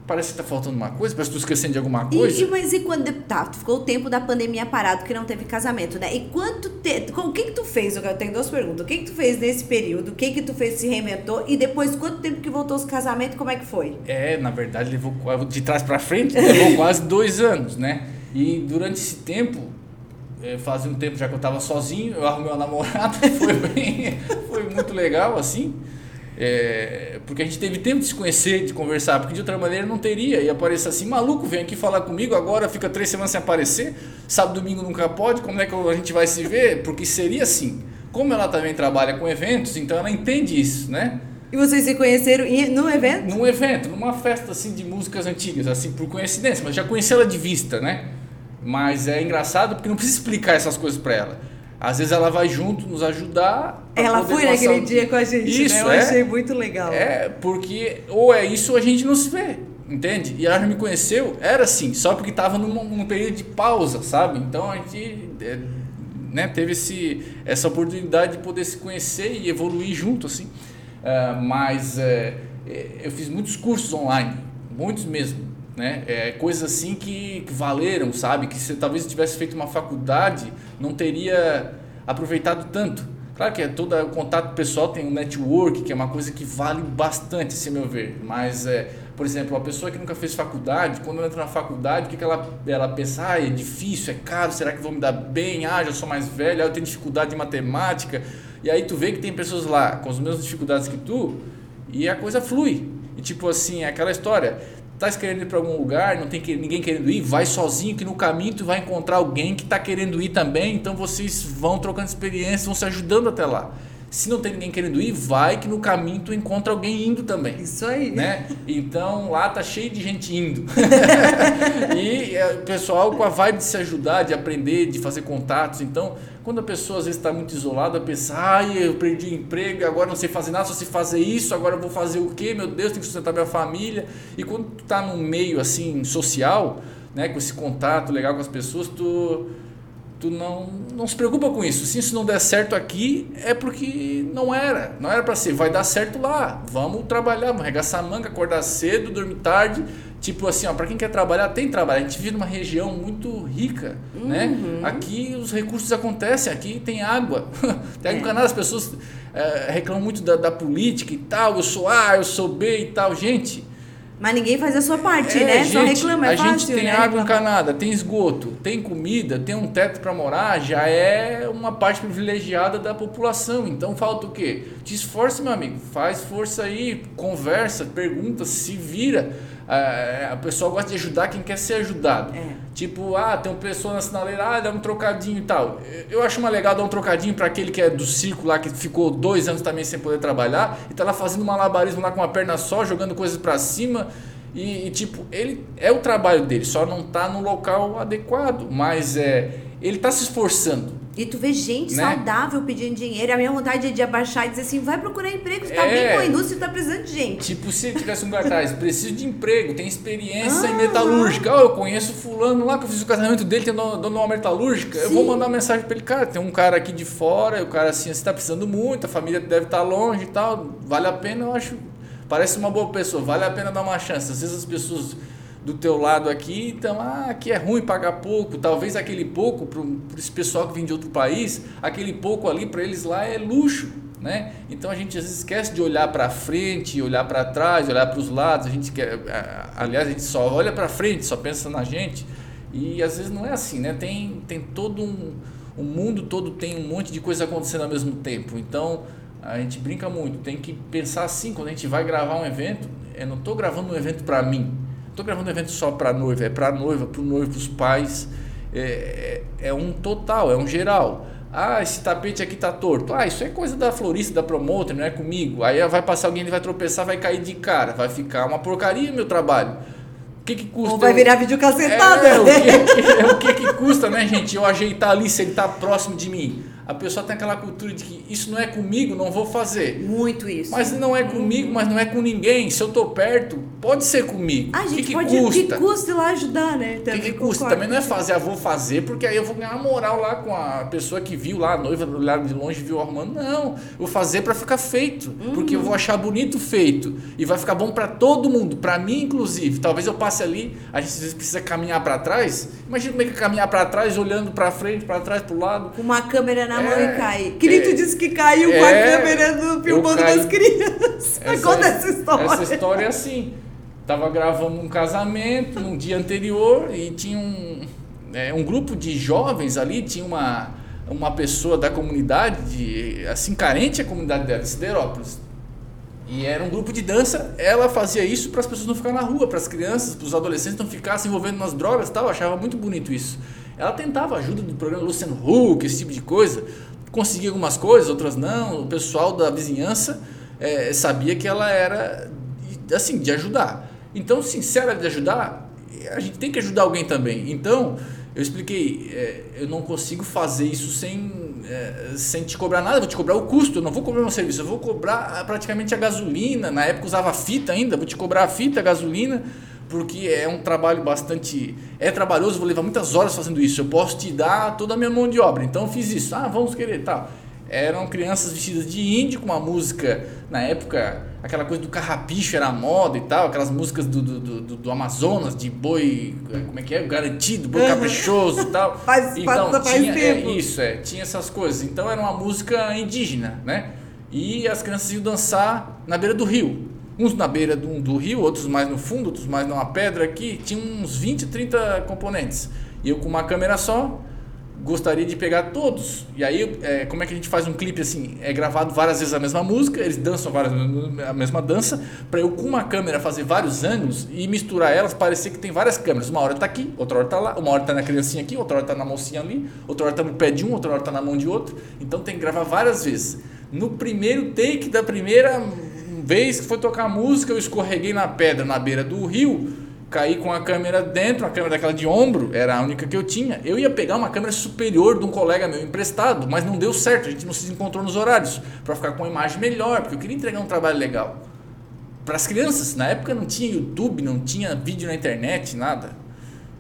parece que está faltando uma coisa, parece que estou esquecendo de alguma coisa. E, mas e quando tá, ficou o tempo da pandemia parado que não teve casamento, né? E quanto te, o que que tu fez? Eu tenho duas perguntas. O que que tu fez nesse período? O que que tu fez se reinventou? E depois quanto tempo que voltou os casamentos? Como é que foi? É, na verdade levou de trás para frente levou quase dois anos, né? E durante esse tempo, é, fazia um tempo já que eu estava sozinho, eu arrumei uma namorada, foi, bem, foi muito legal assim. É, porque a gente teve tempo de se conhecer, de conversar, porque de outra maneira não teria. E aparecer assim, maluco, vem aqui falar comigo, agora fica três semanas sem aparecer, sábado domingo nunca pode, como é que a gente vai se ver? Porque seria assim. Como ela também trabalha com eventos, então ela entende isso, né? E vocês se conheceram no evento? Num evento, numa festa assim de músicas antigas, assim por coincidência, mas já conheci ela de vista, né? Mas é engraçado porque não precisa explicar essas coisas para ela. Às vezes ela vai junto nos ajudar. Ela foi naquele dia com a gente, isso, né? Eu é, achei muito legal. É, porque ou é isso ou a gente não se vê, entende? E ela já me conheceu, era assim, só porque estava num, num, período de pausa, sabe? Então a gente é, né, teve esse, essa oportunidade de poder se conhecer e evoluir junto, assim. Uh, mas uh, eu fiz muitos cursos online, muitos mesmo né? É, coisas assim que, que valeram, sabe? Que se talvez tivesse feito uma faculdade, não teria aproveitado tanto. Claro que é todo o contato pessoal tem um network, que é uma coisa que vale bastante, se meu ver. Mas, é, por exemplo, a pessoa que nunca fez faculdade, quando entra na faculdade, o que, que ela, ela pensa? Ah, é difícil, é caro, será que vou me dar bem? Ah, já sou mais velho, ah, eu tenho dificuldade em matemática. E aí tu vê que tem pessoas lá com as mesmas dificuldades que tu e a coisa flui. E tipo assim, é aquela história tá querendo ir para algum lugar, não tem que, ninguém querendo ir, vai sozinho que no caminho tu vai encontrar alguém que está querendo ir também, então vocês vão trocando experiências, vão se ajudando até lá. Se não tem ninguém querendo ir, vai que no caminho tu encontra alguém indo também. Isso aí. Né? Então lá tá cheio de gente indo. e é, o pessoal com a vibe de se ajudar, de aprender, de fazer contatos. Então, quando a pessoa às vezes está muito isolada, pensa, ai, eu perdi o emprego, agora não sei fazer nada, só sei fazer isso, agora eu vou fazer o quê? Meu Deus, tenho que sustentar minha família. E quando tu tá num meio assim social, né, com esse contato legal com as pessoas, tu tu não, não se preocupa com isso. Se isso não der certo aqui, é porque não era. Não era para ser. Vai dar certo lá. Vamos trabalhar, vamos arregaçar a manga, acordar cedo, dormir tarde. Tipo assim, ó, para quem quer trabalhar, tem trabalho. A gente vive numa região muito rica, né? uhum. né? Aqui os recursos acontecem, aqui tem água. tem água é. as pessoas é, reclamam muito da, da política e tal. Eu sou A, eu sou B e tal. Gente, mas ninguém faz a sua parte, é, né? Gente, Só reclama, é A fácil, gente tem né? água encanada, tem esgoto, tem comida, tem um teto para morar, já é uma parte privilegiada da população. Então falta o quê? Te esforce, meu amigo. Faz força aí, conversa, pergunta, se vira a, a pessoa gosta de ajudar quem quer ser ajudado. É. Tipo, ah, tem uma pessoa na sinaleira, ah, dá um trocadinho e tal. Eu acho mais legal dar um trocadinho para aquele que é do circo lá, que ficou dois anos também sem poder trabalhar, e tá lá fazendo malabarismo lá com uma perna só, jogando coisas para cima. E, e, tipo, ele é o trabalho dele, só não tá no local adequado, mas é ele tá se esforçando. E tu vê gente né? saudável pedindo dinheiro. A minha vontade é de abaixar e dizer assim: vai procurar emprego, você tá é, bem com a indústria, tá precisando de gente. Tipo, se tivesse um cartaz, preciso de emprego, tem experiência ah, em metalúrgica. Oh, eu conheço fulano lá que eu fiz o casamento dele, tem dono de uma metalúrgica. Sim. Eu vou mandar uma mensagem para ele, cara, tem um cara aqui de fora, o cara assim, você tá precisando muito, a família deve estar tá longe e tal. Vale a pena, eu acho. Parece uma boa pessoa, vale a pena dar uma chance. Às vezes as pessoas do teu lado aqui, então, ah, aqui é ruim pagar pouco, talvez aquele pouco para esse pessoal que vem de outro país, aquele pouco ali para eles lá é luxo, né? Então a gente às vezes esquece de olhar para frente, olhar para trás, olhar para os lados, a gente quer, aliás, a gente só olha para frente, só pensa na gente, e às vezes não é assim, né? Tem, tem todo um, o mundo todo tem um monte de coisa acontecendo ao mesmo tempo, então a gente brinca muito, tem que pensar assim, quando a gente vai gravar um evento, eu não estou gravando um evento para mim, estou gravando um evento só para noiva, é para noiva, para o noivo, para os pais. É, é, é, um total, é um geral. Ah, esse tapete aqui tá torto. Ah, isso é coisa da florista, da promoter, não é comigo. Aí vai passar alguém, ele vai tropeçar, vai cair de cara, vai ficar uma porcaria meu trabalho. O que, que custa? Ou vai virar vídeo cacetada. É, o, que, o que, que custa, né, gente? Eu ajeitar ali se ele tá próximo de mim a pessoa tem aquela cultura de que isso não é comigo, não vou fazer. Muito isso. Mas não é comigo, mas não é com ninguém. Se eu tô perto, pode ser comigo. A gente que, que pode custa? que custa ir lá ajudar, né? Também que, que custa? Também não é fazer, ah, vou fazer, porque aí eu vou ganhar moral lá com a pessoa que viu lá, a noiva lá de longe viu arrumando. Não, vou fazer para ficar feito, uhum. porque eu vou achar bonito feito e vai ficar bom para todo mundo, para mim inclusive. Talvez eu passe ali, a gente precisa caminhar para trás. Imagina como é que é caminhar para trás, olhando para frente, para trás, para o lado. Uma câmera na é, mão e cai. Querido é, disse que caiu é, com a é, câmera do, filmando das crianças. Essa, Conta essa história. Essa história é assim. Tava gravando um casamento no dia anterior e tinha um, é, um grupo de jovens ali, tinha uma, uma pessoa da comunidade, de, assim, carente a comunidade dela, Siderópolis. E era um grupo de dança, ela fazia isso para as pessoas não ficarem na rua, para as crianças, para os adolescentes não ficarem se envolvendo nas drogas e tal, eu achava muito bonito isso. Ela tentava ajuda do programa Luciano Huck, esse tipo de coisa, conseguia algumas coisas, outras não. O pessoal da vizinhança é, sabia que ela era assim de ajudar. Então, sincera de ajudar, a gente tem que ajudar alguém também. Então, eu expliquei, é, eu não consigo fazer isso sem, é, sem te cobrar nada, vou te cobrar o custo, eu não vou cobrar meu serviço, eu vou cobrar praticamente a gasolina. Na época usava fita ainda, vou te cobrar a fita, a gasolina porque é um trabalho bastante. É trabalhoso, vou levar muitas horas fazendo isso. Eu posso te dar toda a minha mão de obra. Então eu fiz isso. Ah, vamos querer tal. eram crianças vestidas de índio com uma música, na época, aquela coisa do carrapicho era moda e tal, aquelas músicas do, do, do, do Amazonas, de boi, como é que é? Garantido, boi caprichoso e tal. Faz, então, faz, faz tinha, é, tempo. isso, é, tinha essas coisas. Então era uma música indígena, né? E as crianças iam dançar na beira do rio. Uns na beira do, do rio, outros mais no fundo, outros mais numa pedra aqui. Tinha uns 20, 30 componentes. E eu com uma câmera só, gostaria de pegar todos. E aí, é, como é que a gente faz um clipe assim? É gravado várias vezes a mesma música, eles dançam várias a mesma dança, para eu com uma câmera fazer vários ângulos e misturar elas, parecer que tem várias câmeras. Uma hora tá aqui, outra hora tá lá, uma hora tá na criancinha aqui, outra hora tá na mocinha ali, outra hora tá no pé de um, outra hora tá na mão de outro. Então tem que gravar várias vezes. No primeiro take da primeira vez que foi tocar música, eu escorreguei na pedra na beira do rio caí com a câmera dentro, a câmera daquela de ombro, era a única que eu tinha. Eu ia pegar uma câmera superior de um colega meu emprestado, mas não deu certo, a gente não se encontrou nos horários para ficar com uma imagem melhor, porque eu queria entregar um trabalho legal. Para as crianças, na época não tinha YouTube, não tinha vídeo na internet, nada.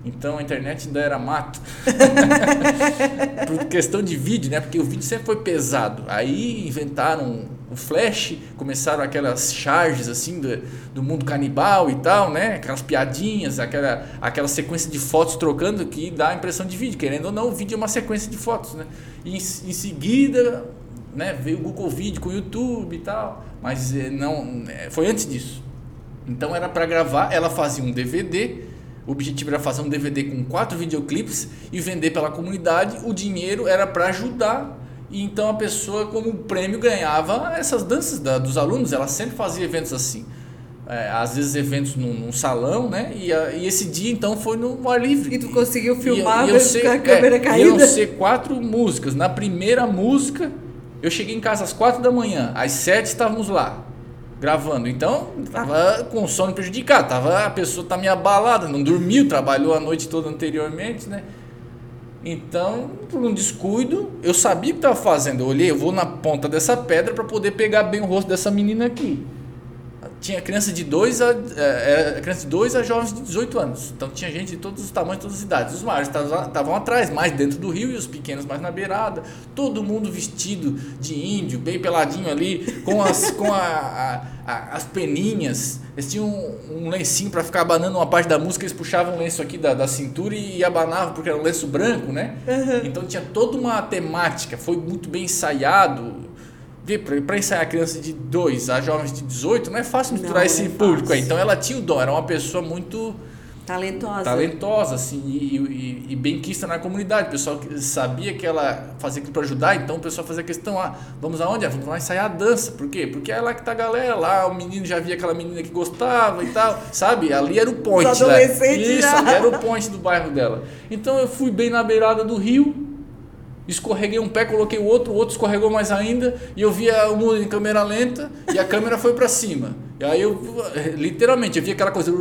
Então a internet ainda era mato. Por questão de vídeo, né? Porque o vídeo sempre foi pesado. Aí inventaram o flash, começaram aquelas charges assim do, do mundo canibal e tal, né? Aquelas piadinhas, aquela, aquela sequência de fotos trocando que dá a impressão de vídeo. Querendo ou não, o vídeo é uma sequência de fotos, né? E em, em seguida, né? Veio o Google Vídeo com o YouTube e tal. Mas não, foi antes disso. Então era para gravar, ela fazia um DVD o objetivo era fazer um DVD com quatro videoclipes e vender pela comunidade. O dinheiro era para ajudar. E então a pessoa, como prêmio, ganhava essas danças da, dos alunos. Ela sempre fazia eventos assim. É, às vezes eventos num, num salão, né? E, a, e, esse dia então foi no ar livre. E tu conseguiu filmar e, e ser, com a câmera é, caída? Iam ser quatro músicas. Na primeira música, eu cheguei em casa às quatro da manhã. Às sete estávamos lá gravando. Então, tava com o sono prejudicado, tava, a pessoa tá meio abalada, não dormiu, trabalhou a noite toda anteriormente, né? Então, por um descuido, eu sabia o que estava fazendo. Eu olhei, eu vou na ponta dessa pedra para poder pegar bem o rosto dessa menina aqui tinha criança de 2 a, é, criança de 2 a jovens de 18 anos. Então tinha gente de todos os tamanhos, todas as idades. Os maiores estavam atrás, mais dentro do rio, e os pequenos mais na beirada. Todo mundo vestido de índio, bem peladinho ali, com as, com a, a, a, as peninhas. Eles tinham um, um lencinho para ficar abanando uma parte da música, eles puxavam o lenço aqui da, da cintura e, e abanavam, porque era um lenço branco, né? Uhum. Então tinha toda uma temática, foi muito bem ensaiado para ensaiar criança de 2 a jovens de 18, não é fácil misturar não, esse é público fácil. aí. Então ela tinha o dom, era uma pessoa muito talentosa, talentosa assim, e, e, e bem quista na comunidade. O pessoal sabia que ela fazia aquilo para ajudar, então o pessoal fazia questão: ah, vamos aonde? Ah, vamos lá ensaiar a dança. Por quê? Porque é lá que tá a galera, lá o menino já via aquela menina que gostava e tal, sabe? Ali era o point. Os né? Isso, já. ali era o point do bairro dela. Então eu fui bem na beirada do rio Escorreguei um pé, coloquei o outro, o outro escorregou mais ainda, e eu via o mundo em câmera lenta e a câmera foi para cima. E aí eu, literalmente, eu vi aquela coisa.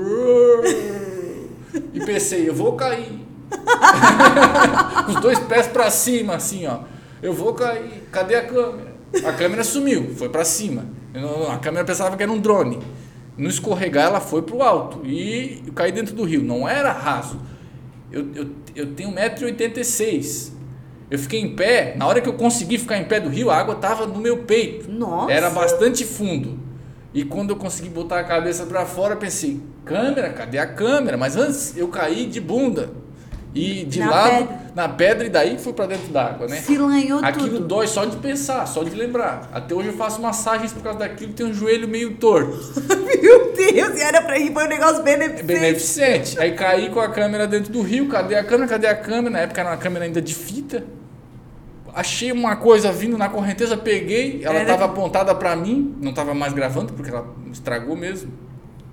E pensei, eu vou cair. Os dois pés para cima, assim, ó. Eu vou cair. Cadê a câmera? A câmera sumiu, foi para cima. A câmera pensava que era um drone. No escorregar, ela foi pro alto. E eu caí dentro do rio. Não era raso. Eu, eu, eu tenho 1,86m. Eu fiquei em pé, na hora que eu consegui ficar em pé do rio, a água estava no meu peito. Nossa. Era bastante fundo. E quando eu consegui botar a cabeça para fora, pensei: câmera, cadê a câmera? Mas antes eu caí de bunda. E de na lado, pedra. na pedra, e daí fui para dentro d'água, né? Se lanhou Aquilo tudo. dói só de pensar, só de lembrar. Até hoje eu faço massagens por causa daquilo, tem um joelho meio torto. Meu Deus, e era pra ir, foi um negócio beneficente. Beneficente. Aí caí com a câmera dentro do rio, cadê a câmera, cadê a câmera? Na época era uma câmera ainda de fita achei uma coisa vindo na correnteza, peguei, ela estava apontada para mim, não estava mais gravando porque ela estragou mesmo.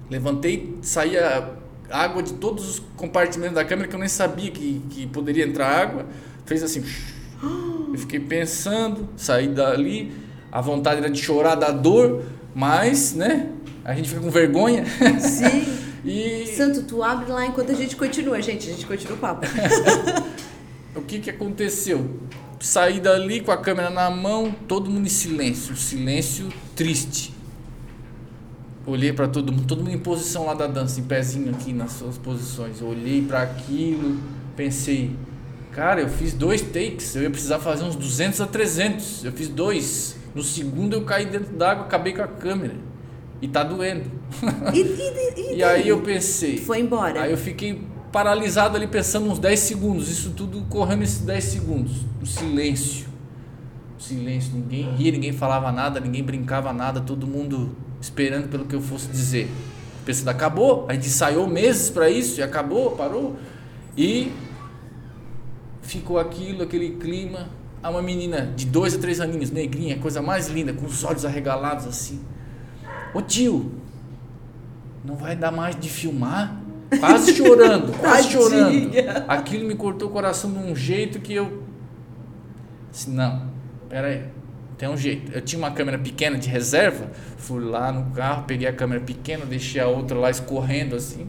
Levantei, saía água de todos os compartimentos da câmera que eu nem sabia que, que poderia entrar água. Fez assim. Eu fiquei pensando, saí dali, a vontade era de chorar da dor, mas, né? A gente fica com vergonha. Sim. e... Santo, tu abre lá enquanto a gente continua, gente. A gente continua o papo. o que que aconteceu? Saí dali com a câmera na mão, todo mundo em silêncio, silêncio triste. Olhei para todo mundo, todo mundo em posição lá da dança, em pezinho aqui nas suas posições. Olhei para aquilo, pensei, Cara, eu fiz dois takes, eu ia precisar fazer uns 200 a 300. Eu fiz dois. No segundo eu caí dentro d'água, acabei com a câmera. E tá doendo. E, e, e, E aí eu pensei. Foi embora. Aí eu fiquei paralisado ali pensando uns 10 segundos. Isso tudo correndo esses 10 segundos. O silêncio. Silêncio. Ninguém ria, ninguém falava nada, ninguém brincava nada. Todo mundo esperando pelo que eu fosse dizer. Pensando, acabou. A gente ensaiou meses para isso e acabou, parou. E ficou aquilo, aquele clima. Há uma menina de dois a três aninhos, negrinha, coisa mais linda, com os olhos arregalados assim. Ô tio, não vai dar mais de filmar? Quase chorando, quase chorando. Aquilo me cortou o coração de um jeito que eu. Disse, não, pera aí, tem um jeito. Eu tinha uma câmera pequena de reserva, fui lá no carro, peguei a câmera pequena, deixei a outra lá escorrendo assim.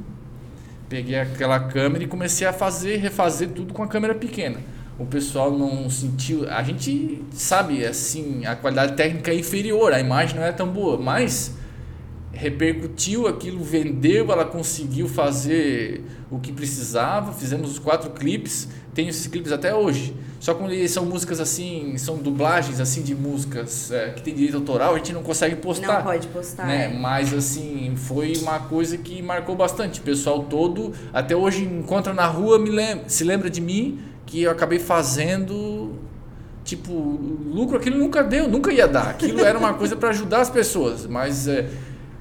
Peguei aquela câmera e comecei a fazer, refazer tudo com a câmera pequena. O pessoal não sentiu. A gente sabe, assim, a qualidade técnica é inferior, a imagem não é tão boa, mas repercutiu aquilo, vendeu, ela conseguiu fazer o que precisava. Fizemos os quatro clipes, tenho esses clipes até hoje. Só quando são músicas assim, são dublagens assim de músicas é, que tem direito autoral, a gente não consegue postar Não pode postar. né? é. Mas assim, foi uma coisa que marcou bastante. O pessoal todo, até hoje encontra na rua, me lembra, se lembra de mim que eu acabei fazendo tipo, lucro aquilo nunca deu, nunca ia dar. Aquilo era uma coisa para ajudar as pessoas, mas é,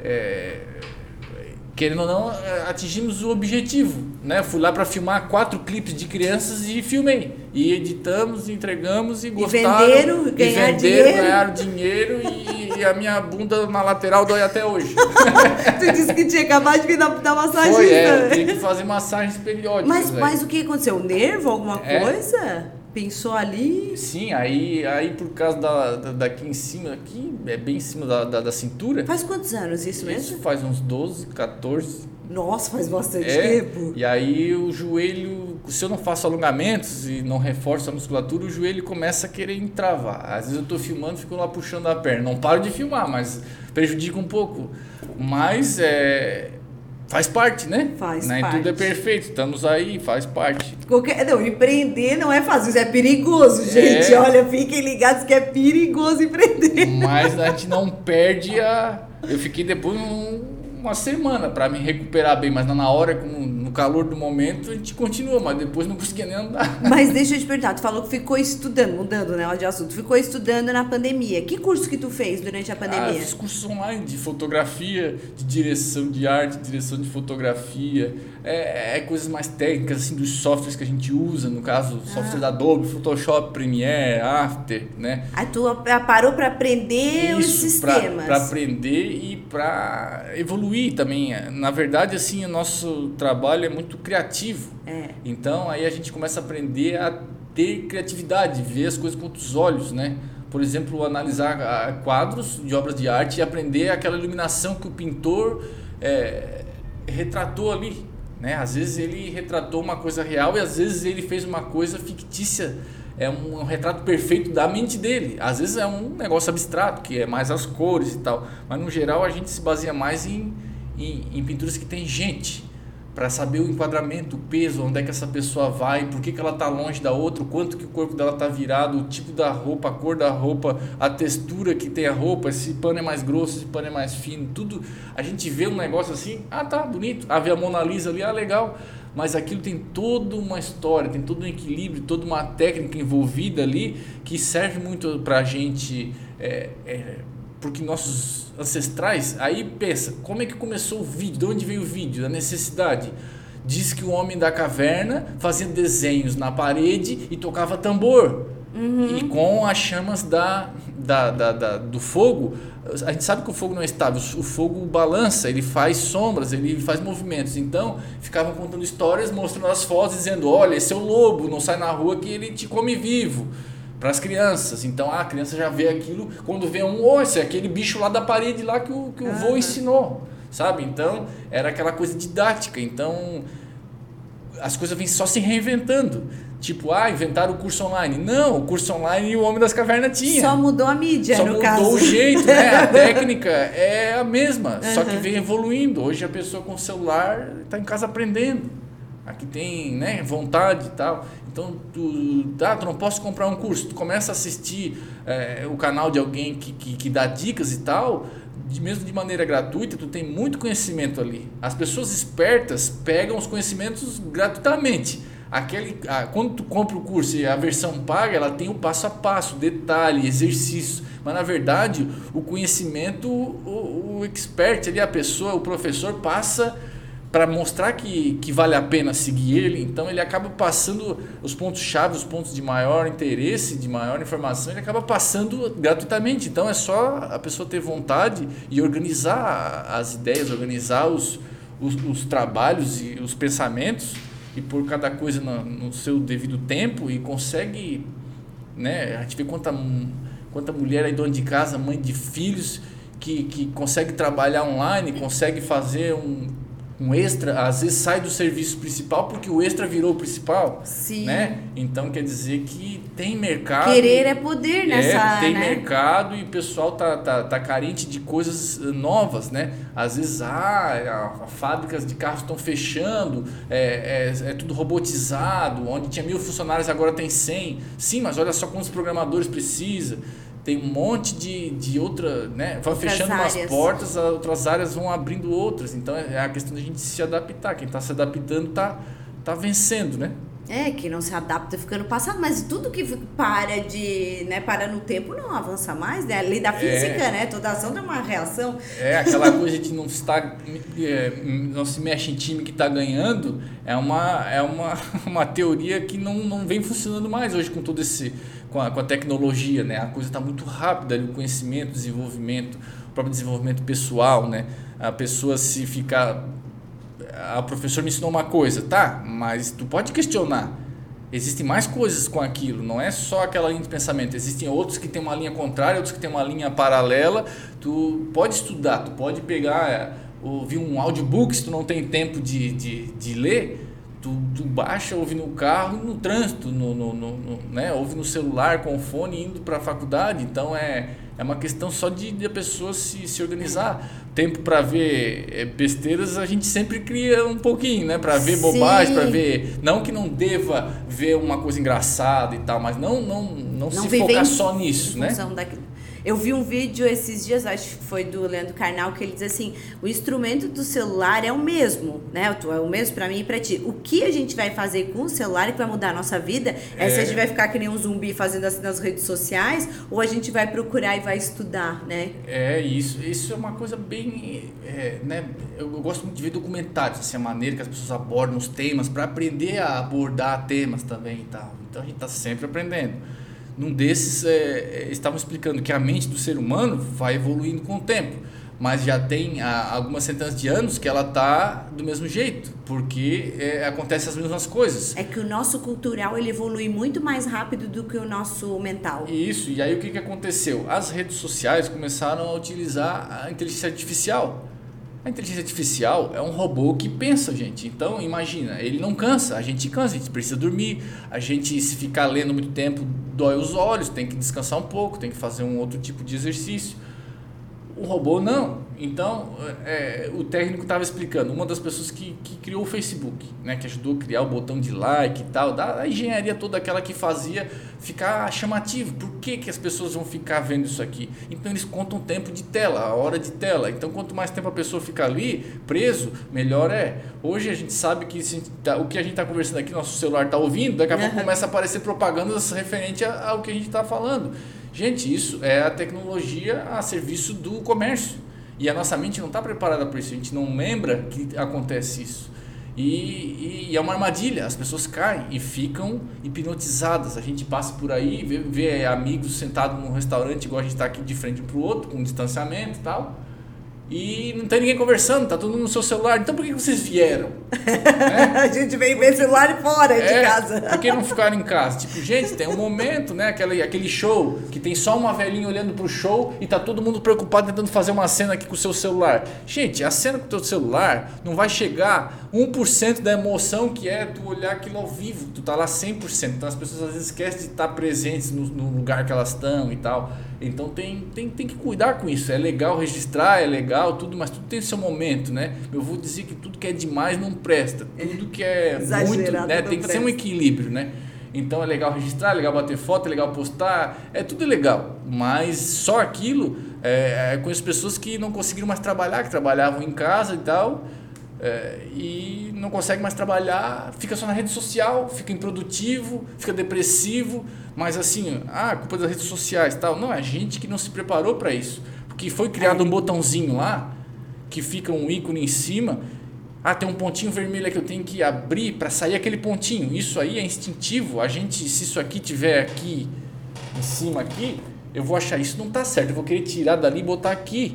é, querendo ou não, atingimos o objetivo, né? Fui lá para filmar quatro clipes de crianças e filmei. E editamos, entregamos e gostaram. venderam, e ganharam venderam, dinheiro. ganharam dinheiro e, e a minha bunda na lateral dói até hoje. Tu disse que tinha acabado de vir dar, massagem. Foi, é, né? tem que fazer massagens periódicas. Mas, mas o que aconteceu? O nervo, alguma É. coisa? Pensou ali? Sim, aí, aí por causa da, da- daqui em cima, aqui, é bem em cima da, da, da cintura. Faz quantos anos isso mesmo? Isso faz uns 12, 14. Nossa, faz bastante É, tempo. e aí o joelho, se eu não faço alongamentos e não reforço a musculatura, o joelho começa a querer entravar. Às vezes eu tô filmando e fico lá puxando a perna. Não paro de filmar, mas prejudica um pouco. Mas é, faz parte, né? Faz Nem parte. tudo é perfeito, estamos aí, faz parte. Qualquer... Não, empreender não é fácil, isso é perigoso, gente. É. Olha, fiquem ligados que é perigoso empreender. Mas a gente não perde a. Eu fiquei depois um- uma semana para me recuperar bem, mas na hora, como no calor do momento, a gente continua, mas depois não conseguia nem andar. Mas deixa eu te perguntar, tu falou que ficou estudando, mudando né, de assunto, ficou estudando na pandemia. Que curso que tu fez durante a Ah, pandemia? eu fiz cursos online de fotografia, de direção de arte, direção de fotografia, é, é coisas mais técnicas assim dos softwares que a gente usa, no caso, software da Adobe, Photoshop, Premiere, After, né? Aí tu a- parou pra aprender os Isso, pra- sistemas. Pra aprender e para evoluir também. Na verdade, assim, o nosso trabalho é muito criativo. É. Então, aí a gente começa a aprender a ter criatividade, ver as coisas com outros olhos, né? Por exemplo, analisar ah, quadros de obras de arte e aprender aquela iluminação que o pintor é, retratou ali. Né? Às vezes ele retratou uma coisa real e às vezes ele fez uma coisa fictícia. É um, um retrato perfeito da mente dele. Às vezes é um negócio abstrato, que é mais as cores e tal. Mas no geral a gente se baseia mais em, em, em pinturas que tem gente para saber o enquadramento, o peso, onde é que essa pessoa vai, por que, que ela está longe da outra, quanto que o corpo dela está virado, o tipo da roupa, a cor da roupa, a textura que tem a roupa, se pano é mais grosso, se pano é mais fino, tudo. A gente vê um negócio assim, ah tá, bonito. Ah, vê a Mona Lisa ali, ah legal. Mas aquilo tem toda uma história, tem todo um equilíbrio, toda uma técnica envolvida ali que serve muito para a gente. É, é, porque nossos ancestrais, aí pensa, como é que começou o vídeo? De onde veio o vídeo? Da necessidade. Diz que o homem da caverna fazia desenhos na parede e tocava tambor. E com as chamas da, da, da, da- do fogo, a gente sabe que o fogo não é estável, o fogo balança, ele faz sombras, ele faz movimentos. Então, ficavam contando histórias, mostrando as fotos, dizendo: olha, esse é o lobo, não sai na rua que ele te come vivo para as crianças. Então a criança já vê aquilo, quando vê um, oh, esse é aquele bicho lá da parede lá que o, que o vô ensinou, sabe? Então era aquela coisa didática. Então as coisas vêm só se reinventando. Tipo, ah, inventaram o curso online. Não, o curso online o Homem das Cavernas tinha. Só mudou a mídia, Só no mudou caso. o jeito, né? A técnica é a mesma, só que vem evoluindo. Hoje a pessoa com o celular está em casa aprendendo. aqui tem né, vontade e tal. Então, tu, tá, tu não posso comprar um curso, tu começa a assistir é, o canal de alguém que, que, que dá dicas e tal, de, mesmo de maneira gratuita, tu tem muito conhecimento ali. As pessoas espertas pegam os conhecimentos gratuitamente. Aquele, a, quando tu compra o curso e a versão paga, ela tem o passo a passo, detalhe, exercício. Mas na verdade, o conhecimento, o, o expert ali, a pessoa, o professor passa para mostrar que, que vale a pena seguir ele, então ele acaba passando os pontos-chave, os pontos de maior interesse, de maior informação, ele acaba passando gratuitamente. Então é só a pessoa ter vontade e organizar as ideias, organizar os, os, os trabalhos e os pensamentos e pôr cada coisa no, no, seu devido tempo e consegue. Né, a gente vê quanta, quanta mulher aí dona de casa, mãe de filhos, que, que consegue trabalhar online, consegue fazer um um extra, às vezes sai do serviço principal porque o extra virou o principal. Sim. Né? Então quer dizer que tem mercado. Querer é poder nessa é, Tem né? mercado e o pessoal tá, tá, tá carente de coisas eh, novas, né? Às vezes, ah, fábricas de carros estão fechando, é, é, é, tudo robotizado, onde tinha mil funcionários agora tem 100. Sim, mas olha só quantos programadores precisa tem um monte de, de outra, né? Vai outras fechando áreas. umas portas, outras áreas vão abrindo outras. Então é, é a questão da gente se adaptar. Quem está se adaptando está tá vencendo, né? É, que não se adapta ficando passado, mas tudo que para de, né, para no tempo não avança mais, né? A lei da física, é, né? Toda ação tem uma reação. É, aquela coisa de não estar é, não se mexe em time que está ganhando, é uma é uma, uma teoria que não, não vem funcionando mais hoje com todo esse com a, com a tecnologia, né? A coisa está muito rápida, o conhecimento, o desenvolvimento, o próprio desenvolvimento pessoal, né? A pessoa se ficar... A professora me ensinou uma coisa, tá? Mas tu pode questionar. Existem mais coisas com aquilo, não é só aquela linha de pensamento. Existem outros que têm uma linha contrária, outros que têm uma linha paralela. Tu pode estudar, tu pode pegar, ouvir um audiobook se tu não tem tempo de, de, de ler Tu, tu baixa, ouve no carro, no trânsito, no, no, no, no né? ouve no celular com o fone indo para a faculdade. Então é, é uma questão só de, de a pessoa se, se organizar. Tempo para ver é, besteiras a gente sempre cria um pouquinho, né? Para ver Sim. bobagem, para ver. Não que não deva ver uma coisa engraçada e tal, mas não, não, não, não se focar só nisso, né? Eu vi um vídeo esses dias, acho que foi do Leandro Carnal, que ele diz assim: o instrumento do celular é o mesmo, né? É o mesmo para mim e para ti. O que a gente vai fazer com o celular que vai mudar a nossa vida é, é se a gente vai ficar que nem um zumbi fazendo assim nas redes sociais ou a gente vai procurar e vai estudar, né? É, isso. Isso é uma coisa bem. É, né? Eu, eu, gosto muito de ver documentários, assim, a maneira que as pessoas abordam os temas, para aprender a abordar temas também e tal. Então a gente está sempre aprendendo num desses é, é, estavam explicando que a mente do ser humano vai evoluindo com o tempo, mas já tem há algumas centenas de anos que ela está do mesmo jeito, porque é, acontecem as mesmas coisas. É que o nosso cultural ele evolui muito mais rápido do que o nosso mental. Isso, e aí o que, que aconteceu? As redes sociais começaram a utilizar a inteligência artificial a inteligência artificial é um robô que pensa, gente. Então, imagina, ele não cansa, a gente cansa, a gente precisa dormir, a gente se ficar lendo muito tempo dói os olhos, tem que descansar um pouco, tem que fazer um outro tipo de exercício. O robô não. Então, é, o técnico estava explicando, uma das pessoas que, que criou o Facebook, né, que ajudou a criar o botão de like e tal, da engenharia toda aquela que fazia ficar chamativo. Por que, que as pessoas vão ficar vendo isso aqui? Então, eles contam o tempo de tela, a hora de tela. Então, quanto mais tempo a pessoa fica ali, preso, melhor é. Hoje a gente sabe que tá, o que a gente está conversando aqui, nosso celular está ouvindo, daqui a pouco começa a aparecer propagandas referente ao que a gente está falando. Gente, isso é a tecnologia a serviço do comércio. E a nossa mente não está preparada para isso, a gente não lembra que acontece isso. E, e, é uma armadilha, as pessoas caem e ficam hipnotizadas. A gente passa por aí, vê, vê amigos sentados num restaurante, igual a gente está aqui de frente para o outro, com distanciamento e tal e não tem ninguém conversando, tá todo mundo no seu celular. Então por que vocês vieram? né? A gente veio ver celular fora é, de casa. Por que não ficaram em casa? Tipo, gente, tem um momento, né? Aquele, aquele show que tem só uma velhinha olhando pro show e tá todo mundo preocupado tentando fazer uma cena aqui com o seu celular. Gente, a cena com o teu celular não vai chegar 1% da emoção que é tu olhar aquilo ao vivo. Tu tá lá 100%. Então as pessoas às vezes esquecem de estar presentes no, no lugar que elas estão e tal. Então tem, tem, tem que cuidar com isso. É legal registrar, é legal legal, tudo, mas tudo tem seu momento, né? Eu vou dizer que tudo que é demais não presta. Tudo que é muito, né? Tem que presta. ser um equilíbrio, né? Então é legal registrar, é legal bater foto, é legal postar, é tudo legal. Mas só aquilo, é, é, conheço pessoas que não conseguiram mais trabalhar, que trabalhavam em casa e tal, é, e não consegue mais trabalhar, fica só na rede social, fica improdutivo, fica depressivo, mas assim, ah, culpa das redes sociais tal. Não, é gente que não se preparou para isso. Porque foi criado um botãozinho lá, que fica um ícone em cima, ah, tem um pontinho vermelho que eu tenho que abrir para sair aquele pontinho. Isso aí é instintivo. A gente, se isso aqui tiver aqui em cima aqui, eu vou achar isso não tá certo. Eu vou querer tirar dali e botar aqui,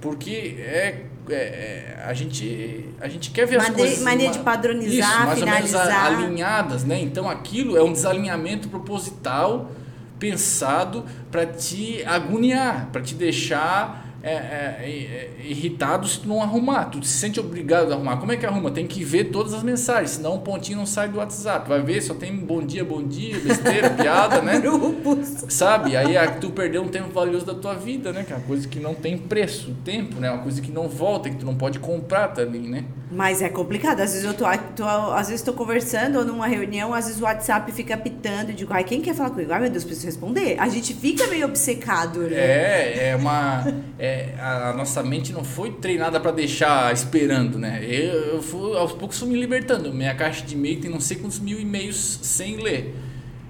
porque é, é, é a gente a gente quer ver as coisas mania de padronizar, isso, mais finalizar. ou menos alinhadas, né? Então aquilo é um desalinhamento proposital pensado para te agoniar, para te deixar é, é, é, irritado se tu não arrumar. Tu se sente obrigado a arrumar. Como é que arruma? Tem que ver todas as mensagens, senão um pontinho não sai do WhatsApp. Vai ver, só tem bom dia, bom dia, besteira, piada, né? Grupos. Sabe? Aí é, tu perdeu um tempo valioso da tua vida, né? Que é uma coisa que não tem preço, o tempo, né? Uma coisa que não volta, que tu não pode comprar também, né? Mas é complicado. Às vezes eu tô, tô às vezes tô conversando ou numa reunião, às vezes o WhatsApp fica pitando e digo, ai, quem quer falar comigo? Ai, meu Deus, preciso responder. A gente fica meio obcecado, né? É, é uma. É, a nossa mente não foi treinada para deixar esperando, né? Eu, eu fui, aos poucos fui me libertando. Minha caixa de e-mail tem não sei quantos mil e-mails sem ler.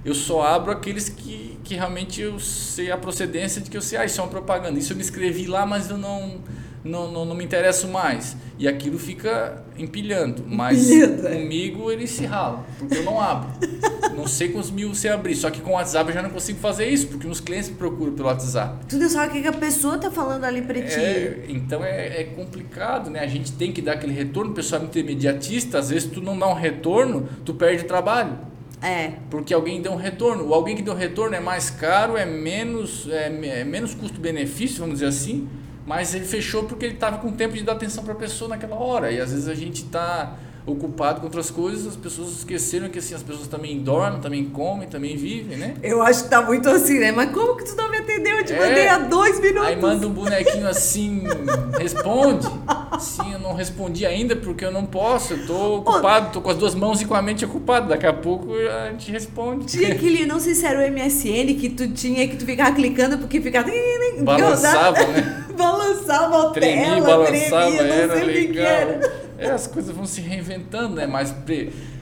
Eu só abro aqueles que, que realmente eu sei a procedência de que eu sei, ah, isso é uma propaganda. Isso eu me inscrevi lá, mas eu não não, não, não me interesso mais. E aquilo fica empilhando. Mas Empilhando, é. comigo ele se rala, porque eu não abro. não sei quantos mil você abrir. Só que com o WhatsApp eu já não consigo fazer isso, porque meus clientes me procuram pelo WhatsApp. Tu não sabe o que a pessoa tá falando ali pra ti. É, então é, é complicado, né? A gente tem que dar aquele retorno. O pessoal é muito imediatista, às vezes tu não dá um retorno, tu perde trabalho. É. Porque alguém deu um retorno. O alguém que deu retorno é mais caro, é menos, é, é menos custo-benefício, vamos dizer assim mas ele fechou porque ele estava com tempo de dar atenção para a pessoa naquela hora. E às vezes a gente está ocupado com outras coisas, as pessoas esqueceram que assim, as pessoas também dormem, também comem, também vivem, né? Eu acho que tá muito assim, né? Mas como que tu não me atendeu? Eu te é, mandei há dois minutos. Aí manda um bonequinho assim, responde. Sim, eu não respondi ainda porque eu não posso, eu tô ocupado, tô com as duas mãos e com a mente ocupada. Daqui a pouco a gente responde. Tinha aquele, não sei se era o MSN que tu tinha, que tu ficava clicando porque ficava... Balançava, né? balançava a Tremi, tela, balançava, tremia, era legal. É, as coisas vão se reinventando, né? Mas,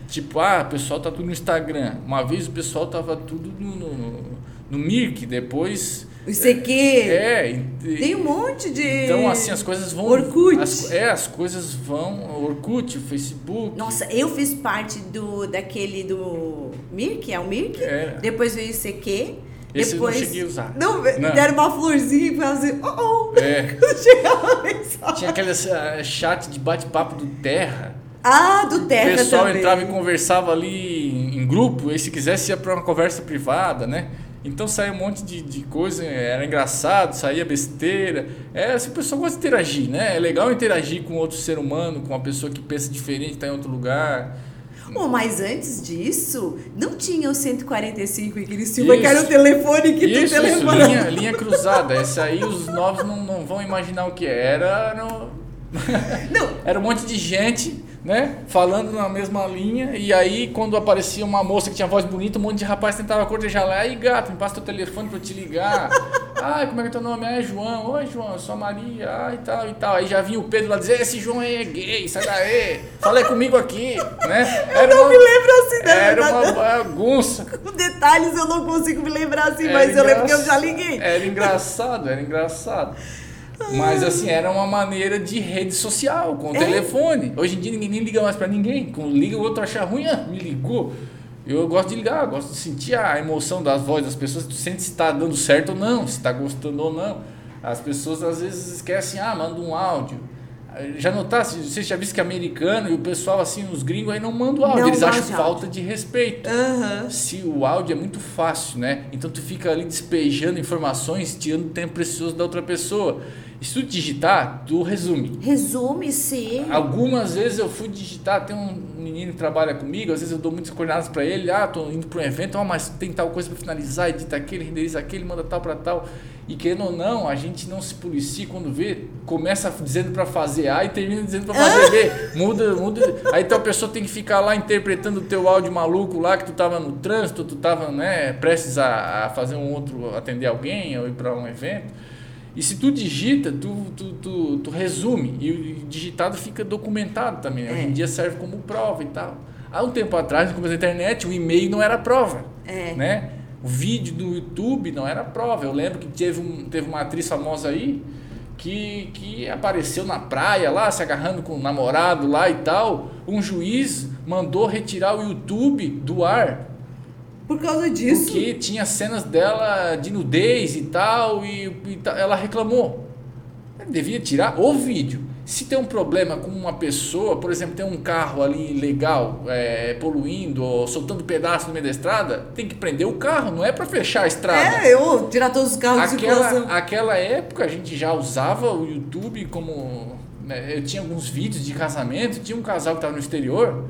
tipo, ah, o pessoal tá tudo no Instagram. Uma vez o pessoal tava tudo no, no, no Mirk, depois... O ICQ. É, é. Tem um monte de. Então, assim, as coisas vão. Orkut. As, é, as coisas vão. Orkut, Facebook. Nossa, eu fiz parte do daquele do Mirk, é o Mirk? É. Depois veio o ICQ. Esse Depois, eu não cheguei a usar. Não, não. deram uma florzinha e assim, oh, oh. É. Chegava a mensagem. Tinha aquele uh, chat de bate-papo do Terra. Ah, do Terra O pessoal também. entrava e conversava ali em grupo, e se quisesse ia para uma conversa privada, né? Então saía um monte de, de coisa, era engraçado, saía besteira. É, assim, o pessoal gosta de interagir, né? É legal interagir com outro ser humano, com uma pessoa que pensa diferente, está em outro lugar. Oh, mas antes disso, não tinha o 145 em Criciúma, que era o telefone que isso, tu telefonava. Isso, linha, linha cruzada. Esse aí os novos não, não vão imaginar o que era. No... Não. era um monte de gente né? Falando na mesma linha. E aí, quando aparecia uma moça que tinha voz bonita, um monte de rapaz tentava cortejar lá. Aí, gato, me passa teu telefone pra eu te ligar. Ai, como é que é teu nome? Ah, é João. Oi, João, eu sou a Maria. Ai, tal e tal. Aí já vinha o Pedro lá dizer: Esse João aí é gay, sai daí. Fala comigo aqui, né? Era eu não uma, me lembro assim, né? Era uma bagunça. Com detalhes eu não consigo me lembrar assim, era mas eu lembro que eu já liguei. Era engraçado, era engraçado. Mas assim, era uma maneira de rede social, com o é. telefone. Hoje em dia ninguém nem liga mais para ninguém. Quando liga o outro achar ruim, ah, me ligou. Eu gosto de ligar, gosto de sentir a emoção das vozes das pessoas, tu sente se está dando certo ou não, se está gostando ou não. As pessoas às vezes esquecem, ah, manda um áudio. Já notasse, você já viu que é americano e o pessoal assim, os gringos aí não mandam áudio, não eles acham áudio. falta de respeito. Uhum. Se o áudio é muito fácil, né? Então tu fica ali despejando informações, tirando tempo precioso da outra pessoa. Se tu digitar, tu resume. Resume, sim. Algumas vezes eu fui digitar, tem um menino que trabalha comigo, às vezes eu dou muitas coordenadas para ele, ah, tô indo para um evento, oh, mas tem tal coisa para finalizar, edita aquele, renderiza aquele, manda tal para tal. E querendo ou não, a gente não se policia quando vê, começa dizendo para fazer A e termina dizendo para fazer B. Muda, muda. Aí então a pessoa tem que ficar lá interpretando o teu áudio maluco lá que tu tava no trânsito, tu tava, né, prestes a, a fazer um outro, atender alguém ou ir para um evento. E se tu digita, tu, tu, tu, tu, resume. E o digitado fica documentado também. É. Hoje em dia serve como prova e tal. Há um tempo atrás, no começo da internet, o e-mail não era prova. É. Né? O vídeo do YouTube não era prova. Eu lembro que teve, um, teve uma atriz famosa aí que, que apareceu na praia lá, se agarrando com o namorado lá e tal. Um juiz mandou retirar o YouTube do ar. Por causa disso? Porque tinha cenas dela de nudez e tal, e, e ela reclamou. Devia tirar o vídeo. Se tem um problema com uma pessoa, por exemplo, tem um carro ali legal, é, poluindo ou soltando pedaço no meio da estrada, tem que prender o carro, não é para fechar a estrada. É, eu tirar todos os carros aquela, de Aquela época a gente já usava o YouTube como. Né, eu tinha alguns vídeos de casamento, tinha um casal que estava no exterior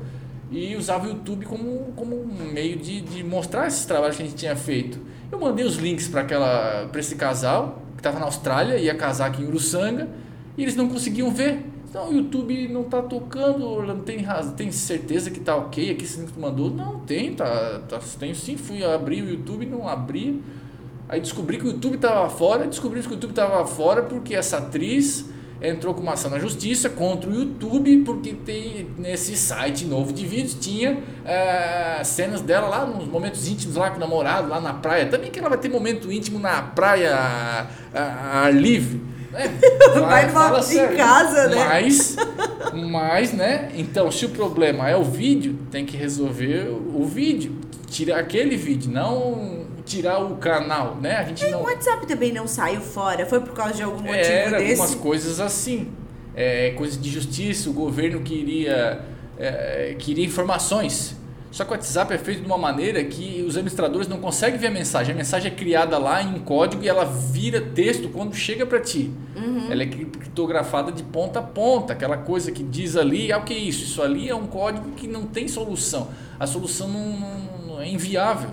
e usava o YouTube como, como um meio de, de mostrar esses trabalhos que a gente tinha feito. Eu mandei os links para esse casal que estava na Austrália, ia casar aqui em Uruçanga e eles não conseguiam ver. Então o YouTube não está tocando, não tem razão, tem certeza que está ok aqui esse link que tu mandou? Não, tem, tá, tá, tem sim, fui abrir o YouTube, não abri. Aí descobri que o YouTube estava fora, descobri que o YouTube estava fora porque essa atriz entrou com uma ação na justiça contra o YouTube porque tem nesse site novo de vídeos tinha é, cenas dela lá nos momentos íntimos lá com o namorado lá na praia também que ela vai ter momento íntimo na praia a, ar livre é, vai, vai em casa, né? Mas, mas, né? Então, se o problema é o vídeo, tem que resolver o vídeo. Tirar aquele vídeo, não tirar o canal, né? A gente não... O WhatsApp também não saiu fora? Foi por causa de algum motivo Era desse? algumas coisas assim. É, coisa de justiça, o governo queria, é, queria informações só que o WhatsApp é feito de uma maneira que os administradores não conseguem ver a mensagem. A mensagem é criada lá em código e ela vira texto quando chega para ti. Uhum. Ela é criptografada de ponta a ponta. Aquela coisa que diz ali, ah, o que é isso? Isso ali é um código que não tem solução. A solução não, não, não é inviável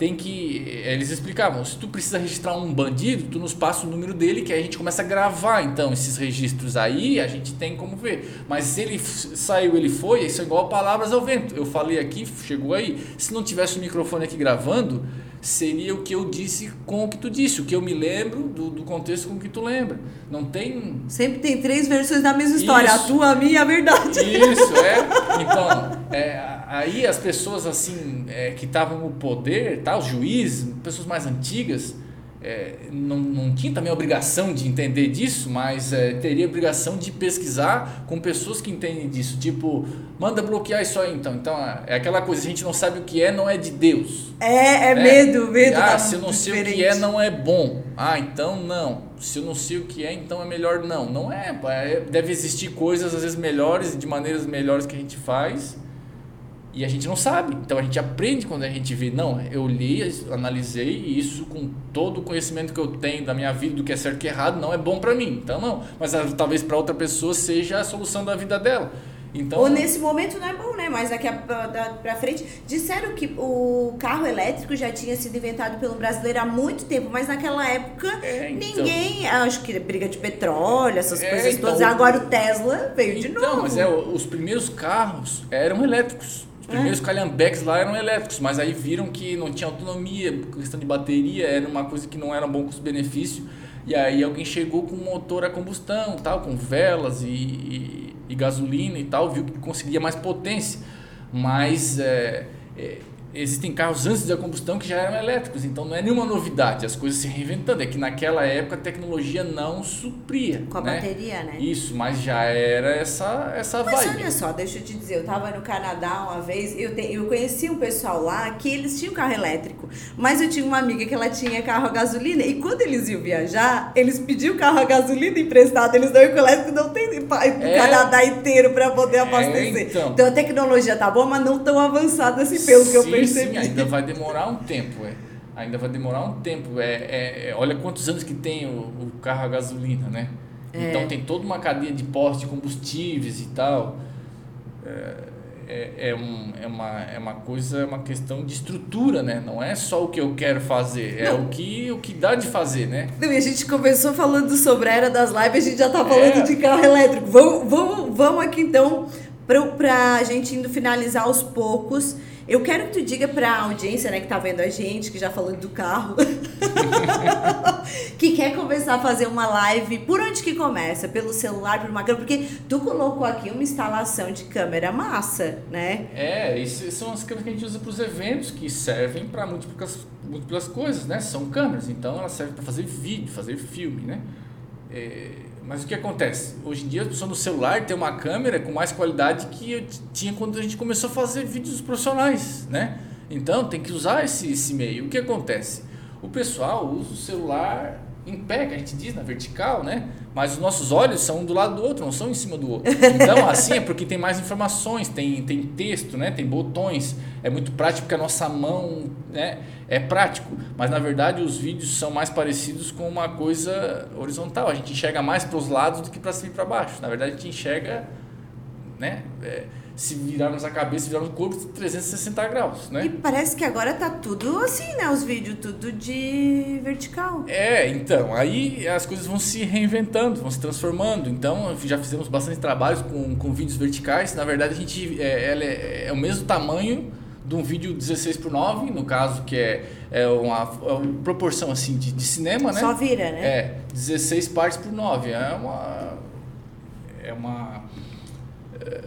tem que. Eles explicavam: se tu precisa registrar um bandido, tu nos passa o número dele, que aí a gente começa a gravar então esses registros aí, a gente tem como ver. Mas se ele saiu, ele foi, isso é igual palavras ao vento. Eu falei aqui, chegou aí. Se não tivesse o microfone aqui gravando, seria o que eu disse com o que tu disse, o que eu me lembro do, do contexto com o que tu lembra. Não tem. Sempre tem três versões da mesma história: isso. a tua, a minha e a verdade. Isso, é. Então, é aí as pessoas assim é, que estavam no poder, tá, os juízes, pessoas mais antigas, é, não, não tinha também a obrigação de entender disso, mas é, teria a obrigação de pesquisar com pessoas que entendem disso. Tipo, manda bloquear isso aí então. Então é aquela coisa, a gente não sabe o que é, não é de Deus. É, é né? medo, medo. Ah, se eu não sei diferente. o que é, não é bom. Ah, então não. Se eu não sei o que é, então é melhor não. Não é, é deve existir coisas às vezes melhores, de maneiras melhores que a gente faz e a gente não sabe. Então a gente aprende quando a gente vê, não, eu li, analisei e isso com todo o conhecimento que eu tenho da minha vida, do que é certo e errado, não é bom para mim. Então não, mas ah, talvez para outra pessoa seja a solução da vida dela. Então, Ou nesse momento não é bom, né? Mas daqui para frente. Disseram que o carro elétrico já tinha sido inventado pelo brasileiro há muito tempo, mas naquela época é, então, ninguém. Acho que briga de petróleo, essas é, coisas então, todas. Agora o Tesla veio então, de novo. Então, mas é, os primeiros carros eram elétricos primeiros é. calhambeques lá eram elétricos, mas aí viram que não tinha autonomia, questão de bateria era uma coisa que não era bom custo-benefício. E aí alguém chegou com um motor a combustão, tal, com velas e, e, e gasolina e tal, viu que conseguia mais potência. Mas é, é, existem carros antes da combustão que já eram elétricos, então não é nenhuma novidade, as coisas se reinventando. É que naquela época a tecnologia não supria. Com a né? bateria, né? Isso, mas já era essa, essa mas vibe. olha só, deixa eu te dizer, eu tava no Canadá uma vez, eu, te, eu conheci um pessoal lá que eles tinham carro elétrico, mas eu tinha uma amiga que ela tinha carro a gasolina, e quando eles iam viajar, eles pediam carro a gasolina emprestado, eles não iam com elétrico, não tem é, Canadá inteiro para poder é, abastecer. É, então. então a tecnologia tá boa, mas não tão avançada assim, pelo Sim, que eu percebi percebi. Sim, ainda vai demorar um tempo, é. Ainda vai demorar um tempo. É, é, é olha quantos anos que tem o, o carro a gasolina, né? É. Então tem toda uma cadeia de postos de combustíveis e tal. É, é, é, um, é, uma, é uma coisa, é uma questão de estrutura, né? Não é só o que eu quero fazer, é o que, o que dá de fazer, né? Não, e a gente começou falando sobre a era das lives, a gente já tá falando é. de carro elétrico. Vamos, vamos, vamos aqui então, para a gente indo finalizar aos poucos. Eu quero que tu diga para a audiência, né, que tá vendo a gente, que já falou do carro, que quer começar a fazer uma live, por onde que começa? Pelo celular, por uma câmera? Porque tu colocou aqui uma instalação de câmera massa, né? É, isso são as câmeras que a gente usa para os eventos, que servem para múltiplas, múltiplas coisas, né? São câmeras, então elas servem para fazer vídeo, fazer filme, né? É, mas o que acontece? Hoje em dia a pessoa no celular tem uma câmera com mais qualidade que tinha quando a gente começou a fazer vídeos profissionais, né? Então tem que usar esse, esse meio. O que acontece? O pessoal usa o celular em pé, que a gente diz na vertical, né? Mas os nossos olhos são um do lado do outro, não são em cima do outro. Então, assim é porque tem mais informações, tem, tem texto, né? Tem botões. É muito prático porque a nossa mão, né? É prático. Mas na verdade os vídeos são mais parecidos com uma coisa horizontal. A gente enxerga mais para os lados do que para cima e para baixo. Na verdade a gente enxerga, né? É, se virarmos a cabeça, virarmos o corpo 360 graus, né? E parece que agora tá tudo assim, né? Os vídeos tudo de vertical. É, então, aí as coisas vão se reinventando, vão se transformando. Então, já fizemos bastante trabalhos com, com vídeos verticais. Na verdade, a gente é, ela é, é o mesmo tamanho de um vídeo 16 por 9, no caso, que é, é, uma, é uma proporção assim de, de cinema, né? Só vira, né? É, 16 partes por 9. É uma. É uma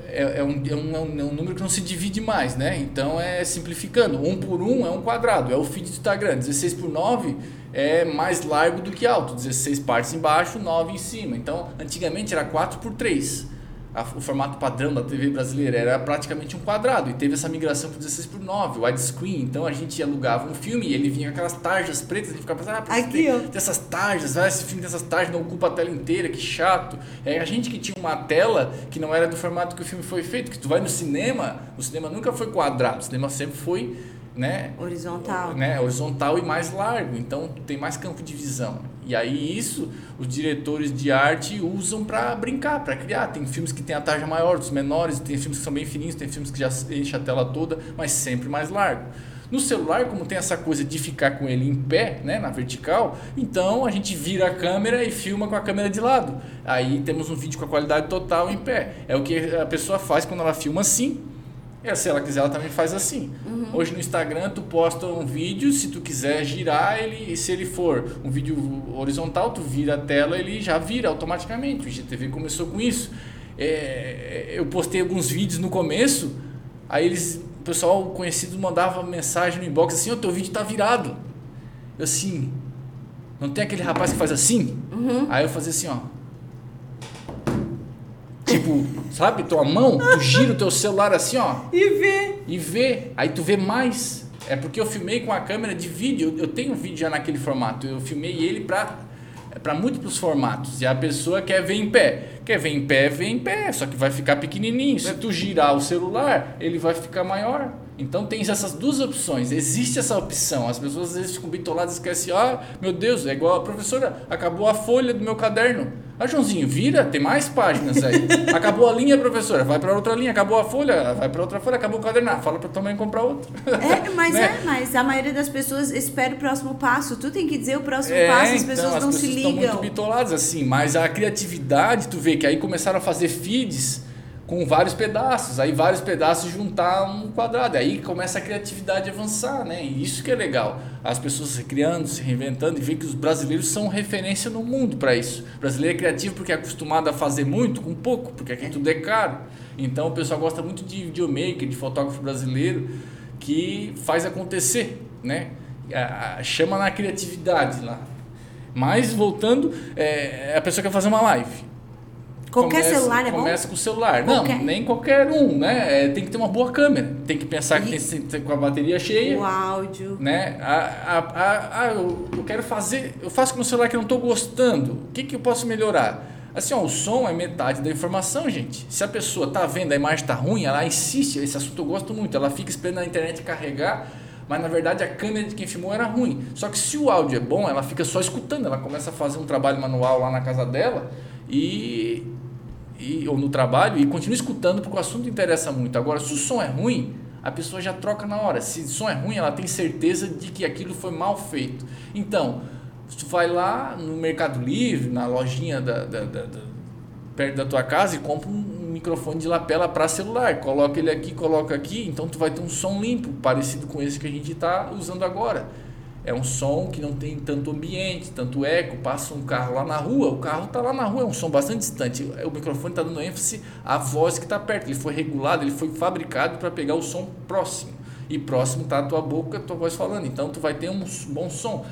é, é, um, é, um, é um número que não se divide mais, né? Então é simplificando. Um por um é um quadrado, é o feed do Instagram. 16 por 9 é mais largo do que alto. 16 partes embaixo, 9 em cima. Então, antigamente era 4 por 3 a, o formato padrão da TV brasileira era praticamente um quadrado e teve essa migração para 16 por 9, widescreen. Então a gente alugava um filme e ele vinha com aquelas tarjas pretas, gente ficava pensando, ah, Aqui, tem, tem essas tarjas, ah, esse filme dessas tarjas não ocupa a tela inteira, que chato. É a gente que tinha uma tela que não era do formato que o filme foi feito, que tu vai no cinema, o cinema nunca foi quadrado, o cinema sempre foi né? Horizontal. Né? Horizontal e mais largo, então tem mais campo de visão. E aí isso os diretores de arte usam para brincar, para criar. Tem filmes que tem a tarja maior, dos menores, tem filmes que são bem fininhos, tem filmes que já enchem a tela toda, mas sempre mais largo. No celular, como tem essa coisa de ficar com ele em pé, né, na vertical, então a gente vira a câmera e filma com a câmera de lado. Aí temos um vídeo com a qualidade total em pé. É o que a pessoa faz quando ela filma assim, e se ela quiser, ela também faz assim. Uhum. Hoje no Instagram, tu posta um vídeo, se tu quiser girar ele, se ele for um vídeo horizontal, tu vira a tela, ele já vira automaticamente. O IGTV começou com isso. É, eu postei alguns vídeos no começo, aí eles, o pessoal conhecido mandava mensagem no inbox assim, o teu vídeo tá virado. Eu assim, não tem aquele rapaz que faz assim? Uhum. Aí eu fazia assim, ó. Tipo, sabe, tua mão, tu gira o teu celular assim, ó. E vê. E vê. Aí tu vê mais. É porque eu filmei com a câmera de vídeo. Eu tenho um vídeo já naquele formato. Eu filmei ele pra, pra múltiplos formatos. E a pessoa quer ver em pé. Quer ver em pé, vê em pé. Só que vai ficar pequenininho. Se tu girar o celular, ele vai ficar maior. Então tem essas duas opções, existe essa opção. As pessoas às vezes ficam bitoladas e esquecem, ah, meu Deus, é igual a professora, acabou a folha do meu caderno. Ah, Joãozinho, vira, tem mais páginas aí. acabou a linha, professora, vai para outra linha, acabou a folha, vai para outra folha, acabou o caderno, ah, fala para tua mãe comprar outro. É, mas né? é, mas a maioria das pessoas espera o próximo passo. Tu tem que dizer o próximo é, passo, as pessoas então, não as pessoas se ligam. Estão muito bitoladas assim, mas a criatividade, tu vê que aí começaram a fazer feeds com vários pedaços, aí vários pedaços juntar um quadrado, aí começa a criatividade a avançar, né? E isso que é legal, as pessoas se criando, se reinventando e ver que os brasileiros são referência no mundo para isso. O brasileiro é criativo porque é acostumado a fazer muito com pouco, porque aqui tudo é caro. Então o pessoal gosta muito de videomaker, de fotógrafo brasileiro que faz acontecer, né? Chama na criatividade lá. Mas voltando, é, a pessoa quer fazer uma live Qualquer começa, celular é bom? Começa com o celular. Qualquer. Não, nem qualquer um, né? É, tem que ter uma boa câmera. Tem que pensar que tem que ter com a bateria cheia. O áudio. Né? Ah, ah, ah, eu, eu quero fazer... Eu faço com o celular que eu não estou gostando. O que, que eu posso melhorar? Assim, ó, o som é metade da informação, gente. Se a pessoa tá vendo, a imagem tá ruim, ela insiste. Esse assunto eu gosto muito. Ela fica esperando a internet carregar mas na verdade a câmera de quem filmou era ruim. Só que se o áudio é bom, ela fica só escutando, ela começa a fazer um trabalho manual lá na casa dela e, e ou no trabalho e continua escutando porque o assunto interessa muito. Agora, se o som é ruim, a pessoa já troca na hora. Se o som é ruim, ela tem certeza de que aquilo foi mal feito. Então, tu vai lá no Mercado Livre, na lojinha da, da, da, da perto da tua casa e compra um microfone de lapela para celular. Coloca ele aqui, coloca aqui, então tu vai ter um som limpo, parecido com esse que a gente está usando agora. É um som que não tem tanto ambiente, tanto eco. Passa um carro lá na rua, o carro está lá na rua, é um som bastante distante. O microfone está dando ênfase à voz que está perto. Ele foi regulado, ele foi fabricado para pegar o som próximo. E próximo está a tua boca, a tua voz falando. Então tu vai ter um bom som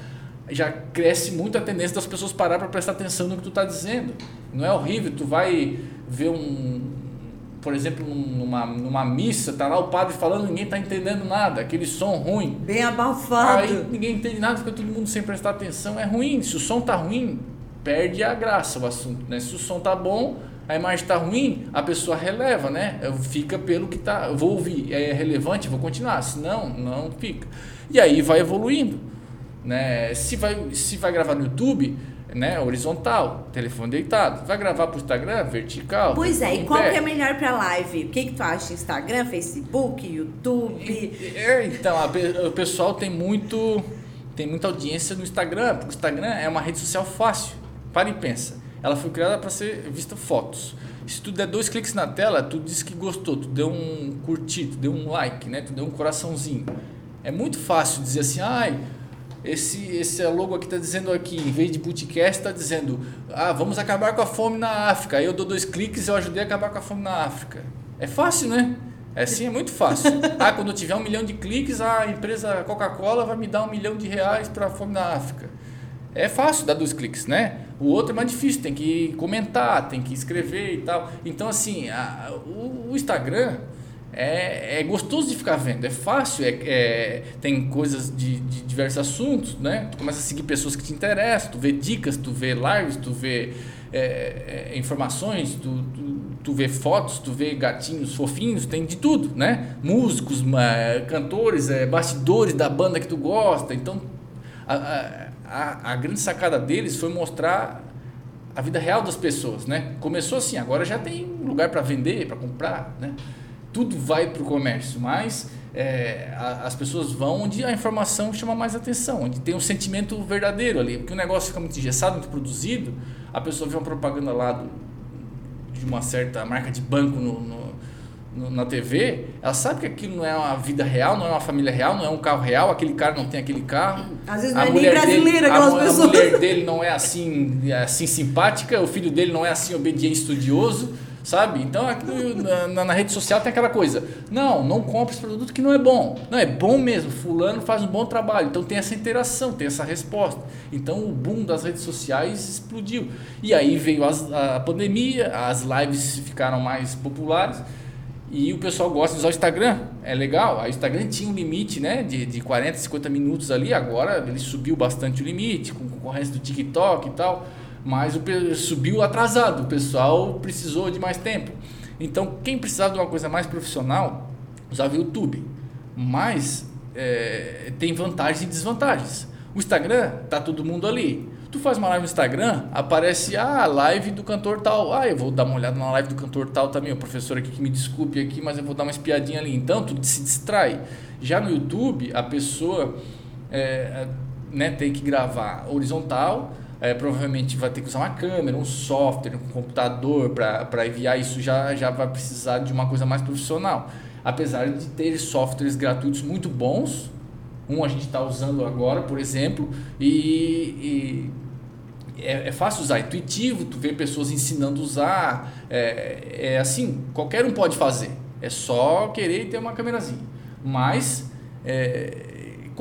já cresce muito a tendência das pessoas parar para prestar atenção no que tu está dizendo. Não é horrível, tu vai ver um, por exemplo, numa, numa missa, tá lá o padre falando, ninguém tá entendendo nada, aquele som ruim. Bem abafado. Aí ninguém entende nada, fica todo mundo sem prestar atenção, é ruim. Se o som tá ruim, perde a graça o assunto, né? Se o som tá bom, a imagem tá ruim, a pessoa releva, né? Fica pelo que tá, eu vou ouvir, é relevante, vou continuar, se não, não fica. E aí vai evoluindo né? Se vai, se vai gravar no YouTube, né? Horizontal, telefone deitado. Vai gravar para o Instagram, vertical. Pois é, e qual que é melhor para live? O que, que tu acha? Instagram, Facebook, YouTube? É, então, a, o pessoal tem muito tem muita audiência no Instagram, porque o Instagram é uma rede social fácil. Para e pensa. Ela foi criada para ser vista fotos. Se tu der dois cliques na tela, tu diz que gostou, tu deu um curtir, tu deu um like, né? Tu deu um coraçãozinho. É muito fácil dizer assim, ai, esse, esse logo aqui está dizendo aqui, em vez de podcast, está dizendo ah, vamos acabar com a fome na África. Aí eu dou dois cliques e eu ajudei a acabar com a fome na África. É fácil, né? É assim, é muito fácil. Ah, quando eu tiver um milhão de cliques, a empresa Coca-Cola vai me dar um milhão de reais para a fome na África. É fácil dar dois cliques, né? O outro é mais difícil, tem que comentar, tem que escrever e tal. Então, assim, a, o, o Instagram é, é gostoso de ficar vendo, é fácil, é, é tem coisas de, de, diversos assuntos, né? Tu começa a seguir pessoas que te interessam, tu vê dicas, tu vê lives, tu vê é, é, informações, tu, tu, tu, vê fotos, tu vê gatinhos fofinhos, tem de tudo, né? Músicos, cantores, é, bastidores da banda que tu gosta. Então, a, a, a grande sacada deles foi mostrar a vida real das pessoas, né? Começou assim, agora já tem lugar para vender, para comprar, né? Tudo vai para o comércio, mas é, a, as pessoas vão onde a informação chama mais atenção, onde tem um sentimento verdadeiro ali, porque o negócio fica muito engessado, muito produzido, a pessoa vê uma propaganda lá do, de uma certa marca de banco no, no, no, na TV, ela sabe que aquilo não é uma vida real, não é uma família real, não é um carro real, aquele cara não tem aquele carro. Às vezes não a é nem brasileira aquelas a, pessoas. A mulher dele não é assim, é assim simpática, o filho dele não é assim obediente estudioso sabe? Então na, na, rede social tem aquela coisa, não, não compre esse produto que não é bom. Não, é bom mesmo, fulano faz um bom trabalho. Então tem essa interação, tem essa resposta. Então o boom das redes sociais explodiu. E aí veio as, a pandemia, as lives ficaram mais populares. E o pessoal gosta de usar o Instagram, é legal. O Instagram tinha um limite né, de, de 40, 50 minutos ali, agora ele subiu bastante o limite, com concorrência do TikTok e tal mas o subiu atrasado, o pessoal precisou de mais tempo. Então, quem precisava de uma coisa mais profissional, usava o YouTube. Mas é, tem vantagens e desvantagens. O Instagram, tá todo mundo ali. Tu faz uma live no Instagram, aparece ah, a live do cantor tal. Ah, eu vou dar uma olhada na live do cantor tal também. O professor aqui que me desculpe aqui, mas eu vou dar uma espiadinha ali. Então, tu se distrai. Já no YouTube, a pessoa é, né, tem que gravar horizontal é, provavelmente vai ter que usar uma câmera, um software, um computador para enviar isso já, já vai precisar de uma coisa mais profissional. Apesar de ter softwares gratuitos muito bons, um a gente está usando agora, por exemplo, e, e é, é, fácil usar, é intuitivo, tu vê pessoas ensinando a usar, é, é assim, qualquer um pode fazer, é só querer ter uma câmerazinha. Mas é,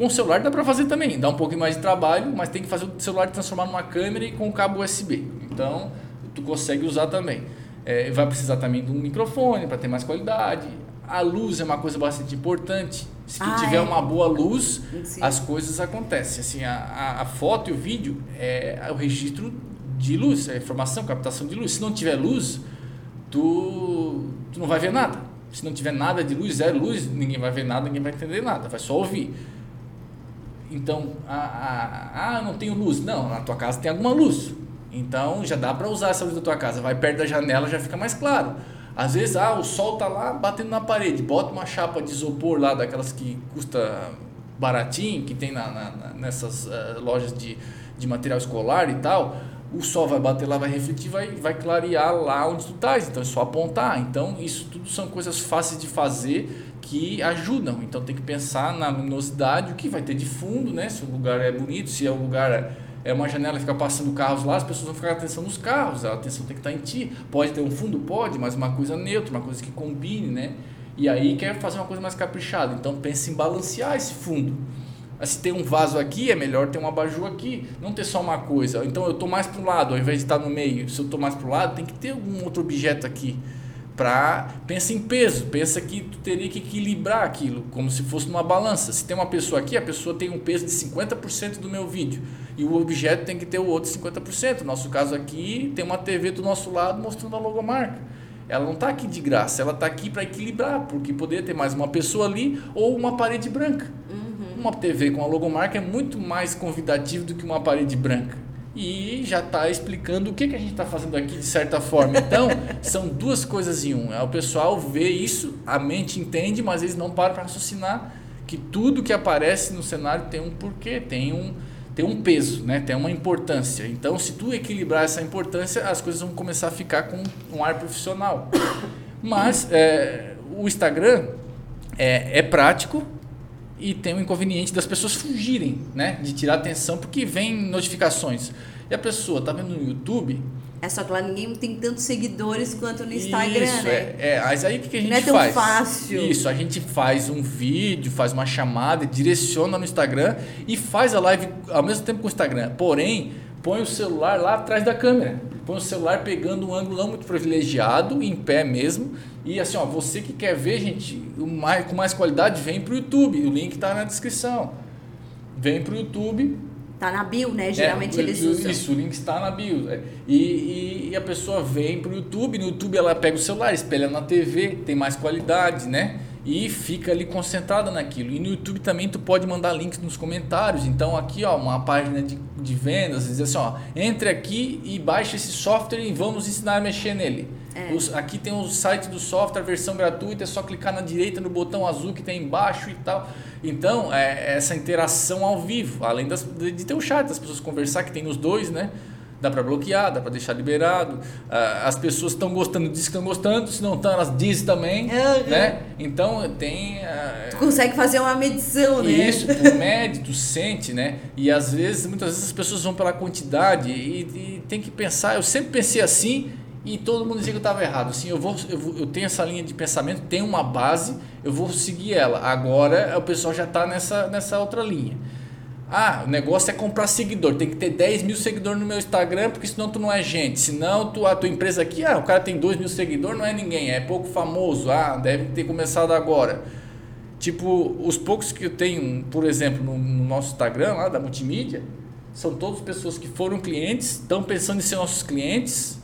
com o celular dá para fazer também, dá um pouco mais de trabalho, mas tem que fazer o celular transformar numa câmera e com um cabo USB. Então, tu consegue usar também. É, vai precisar também de um microfone para ter mais qualidade. A luz é uma coisa bastante importante. Se ah, tiver é. uma boa luz, Sim. as coisas acontecem. Assim, a, a, foto e o vídeo é o registro de luz, é a informação, captação de luz. Se não tiver luz, tu, tu não vai ver nada. Se não tiver nada de luz, zero luz, ninguém vai ver nada, ninguém vai entender nada, vai só ouvir. Então, ah, ah, não tenho luz. Não, na tua casa tem alguma luz. Então já dá para usar essa luz da tua casa. Vai perto da janela, já fica mais claro. Às vezes, ah, o sol tá lá batendo na parede. Bota uma chapa de isopor lá, daquelas que custa baratinho, que tem na, na nessas uh, lojas de, de material escolar e tal. O sol vai bater lá, vai refletir, vai, vai clarear lá onde tu estás. Então é só apontar. Então, isso tudo são coisas fáceis de fazer que ajudam. Então tem que pensar na luminosidade, o que vai ter de fundo, né? Se o lugar é bonito, se é um lugar é uma janela fica passando carros lá, as pessoas vão ficar atenção nos carros, a atenção tem que estar em ti. Pode ter um fundo, pode, mas uma coisa neutra, uma coisa que combine, né? E aí quer fazer uma coisa mais caprichada, então pense em balancear esse fundo. Se tem um vaso aqui, é melhor ter um abajur aqui, não ter só uma coisa. Então eu estou mais para o lado, ao invés de estar no meio. Se eu estou mais para o lado, tem que ter algum outro objeto aqui pensa em peso, pensa que tu teria que equilibrar aquilo, como se fosse numa balança. Se tem uma pessoa aqui, a pessoa tem um peso de 50% do meu vídeo e o objeto tem que ter o outro 50%. No nosso caso aqui, tem uma TV do nosso lado mostrando a logomarca. Ela não está aqui de graça, ela está aqui para equilibrar, porque poderia ter mais uma pessoa ali ou uma parede branca. Uhum. Uma TV com a logomarca é muito mais convidativo do que uma parede branca e já está explicando o que, que a gente está fazendo aqui de certa forma. Então, são duas coisas em um. É, o pessoal vê isso, a mente entende, mas eles não param para raciocinar que tudo que aparece no cenário tem um porquê, tem um, tem um peso, né? tem uma importância. Então, se tu equilibrar essa importância, as coisas vão começar a ficar com um ar profissional. Mas é, o Instagram é, é prático, e tem o inconveniente das pessoas fugirem, né? De tirar atenção porque vem notificações. E a pessoa tá vendo no YouTube. É só que lá ninguém tem tantos seguidores quanto no Instagram, isso, né? É, é, mas aí o que, que a gente faz? Não é tão faz? fácil. Isso, a gente faz um vídeo, faz uma chamada, direciona no Instagram e faz a live ao mesmo tempo com o Instagram. Porém, põe o celular lá atrás da câmera. Põe o celular pegando um ângulo não muito privilegiado, em pé mesmo. E assim, ó, você que quer ver, gente, mais, com mais qualidade, vem pro YouTube. O link está na descrição. Vem pro YouTube. Tá na bio, né? Geralmente é, eles usam. Isso, o link está na bio. É. E, e, e, a pessoa vem pro YouTube. No YouTube ela pega o celular, espelha na TV, tem mais qualidade, né? e fica ali concentrada naquilo. E no YouTube também tu pode mandar links nos comentários. Então aqui ó, uma página de, de vendas, diz assim, ó, entre aqui e baixe esse software e vamos ensinar a mexer nele. É. Os, aqui tem o site do software, versão gratuita, é só clicar na direita no botão azul que tem embaixo e tal. Então, é essa interação ao vivo, além das, de, ter o chat, das pessoas conversar, que tem nos dois, né? dá para bloquear, dá para deixar liberado. Ah, as pessoas estão gostando, dizem que estão gostando, se não estão, elas dizem também, uhum. né? Então tem. Ah, tu consegue fazer uma medição, né? Isso, tu mede, tu sente, né? E às vezes, muitas vezes as pessoas vão pela quantidade e, e tem que pensar. Eu sempre pensei assim e todo mundo dizia que eu estava errado. Assim, eu, vou, eu, vou, eu tenho essa linha de pensamento, tem uma base, eu vou seguir ela. Agora o pessoal já está nessa, nessa outra linha. Ah, o negócio é comprar seguidor. Tem que ter 10 mil seguidores no meu Instagram, porque senão tu não é gente. Senão tu, a tua empresa aqui, ah, o cara tem 2 mil seguidores, não é ninguém, é pouco famoso. Ah, deve ter começado agora. Tipo, os poucos que eu tenho, por exemplo, no, no nosso Instagram lá da multimídia, são todas pessoas que foram clientes, estão pensando em ser nossos clientes,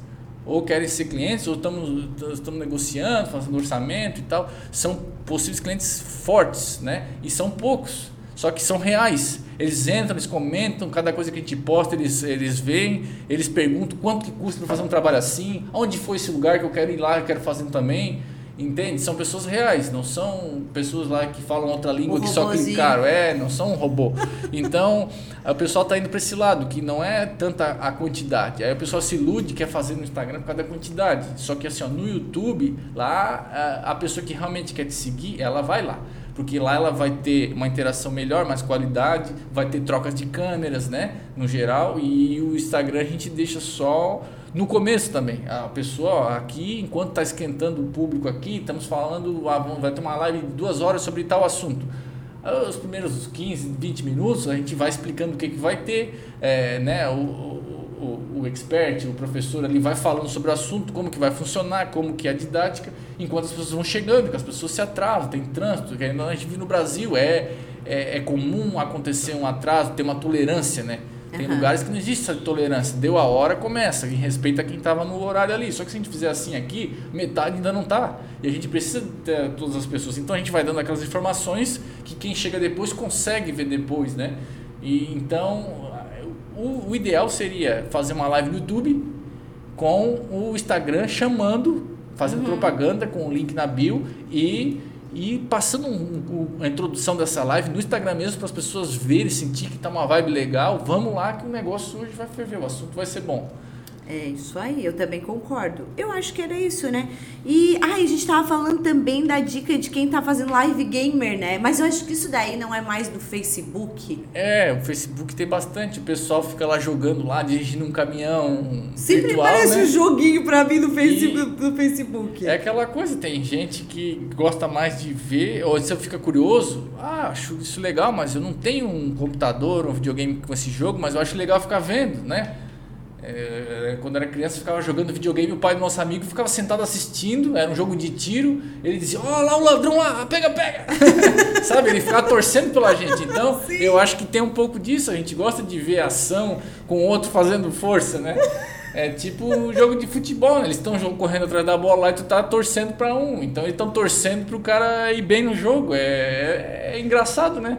ou querem ser clientes, ou estamos, estamos negociando, fazendo orçamento e tal. São possíveis clientes fortes, né? E são poucos, só que são reais. Eles entram, eles comentam, cada coisa que a gente posta, eles, eles veem, eles perguntam quanto que custa para fazer um trabalho assim, onde foi esse lugar que eu quero ir lá, eu quero fazer também. Entende? São pessoas reais, não são pessoas lá que falam outra língua que só clicaram. É, não são um robô. Então, o pessoal está indo para esse lado, que não é tanta a quantidade. Aí o pessoal se ilude, quer fazer no Instagram por causa da quantidade. Só que assim, ó, no YouTube, lá a pessoa que realmente quer te seguir, ela vai lá porque lá ela vai ter uma interação melhor, mais qualidade, vai ter trocas de câmeras, né, no geral, e o Instagram a gente deixa só no começo também. A pessoa aqui, enquanto está esquentando o público aqui, estamos falando, ah, vai ter uma live de duas horas sobre tal assunto. Os primeiros 15, 20 minutos a gente vai explicando o que, que vai ter, é, né, o, o, o expert, o professor ali vai falando sobre o assunto, como que vai funcionar, como que é a didática, enquanto as pessoas vão chegando, que as pessoas se atrasam, tem trânsito, que a gente vive no Brasil, é, é, é comum acontecer um atraso, ter uma tolerância, né? Tem uhum. lugares que não existe essa tolerância. Deu a hora, começa. E respeita quem estava no horário ali. Só que se a gente fizer assim aqui, metade ainda não está. E a gente precisa ter todas as pessoas. Então a gente vai dando aquelas informações que quem chega depois consegue ver depois, né? E então o, o ideal seria fazer uma live no YouTube com o Instagram chamando, fazendo Uhum. propaganda com o link na bio e, e passando um- um- a introdução dessa live no Instagram mesmo para as pessoas verem, sentir que tá uma vibe legal. Vamos lá que o negócio hoje vai ferver, o assunto vai ser bom. É isso aí, eu também concordo. Eu acho que era isso, né? E ai, a gente tava falando também da dica de quem tá fazendo live gamer, né? Mas eu acho que isso daí não é mais do Facebook. É, o Facebook tem bastante, o pessoal fica lá jogando lá, dirigindo um caminhão Sempre virtual, parece né? um joguinho pra mim no Facebook. No Facebook. É aquela coisa, tem gente que gosta mais de ver, ou você fica curioso, ah, acho isso legal, mas eu não tenho um computador, um videogame com esse jogo, mas eu acho legal ficar vendo, né? É, quando era criança, ficava jogando videogame, o pai do nosso amigo ficava sentado assistindo, era um jogo de tiro, ele dizia, ó lá o ladrão lá, pega, pega! Sabe, ele ficava torcendo pela gente. Então, eu acho que tem um pouco disso, a gente gosta de ver ação com o outro fazendo força, né? É tipo um jogo de futebol, né? Eles estão correndo atrás da bola lá e tu tá torcendo pra um. Então eles estão torcendo pro cara ir bem no jogo. É, é, é engraçado, né?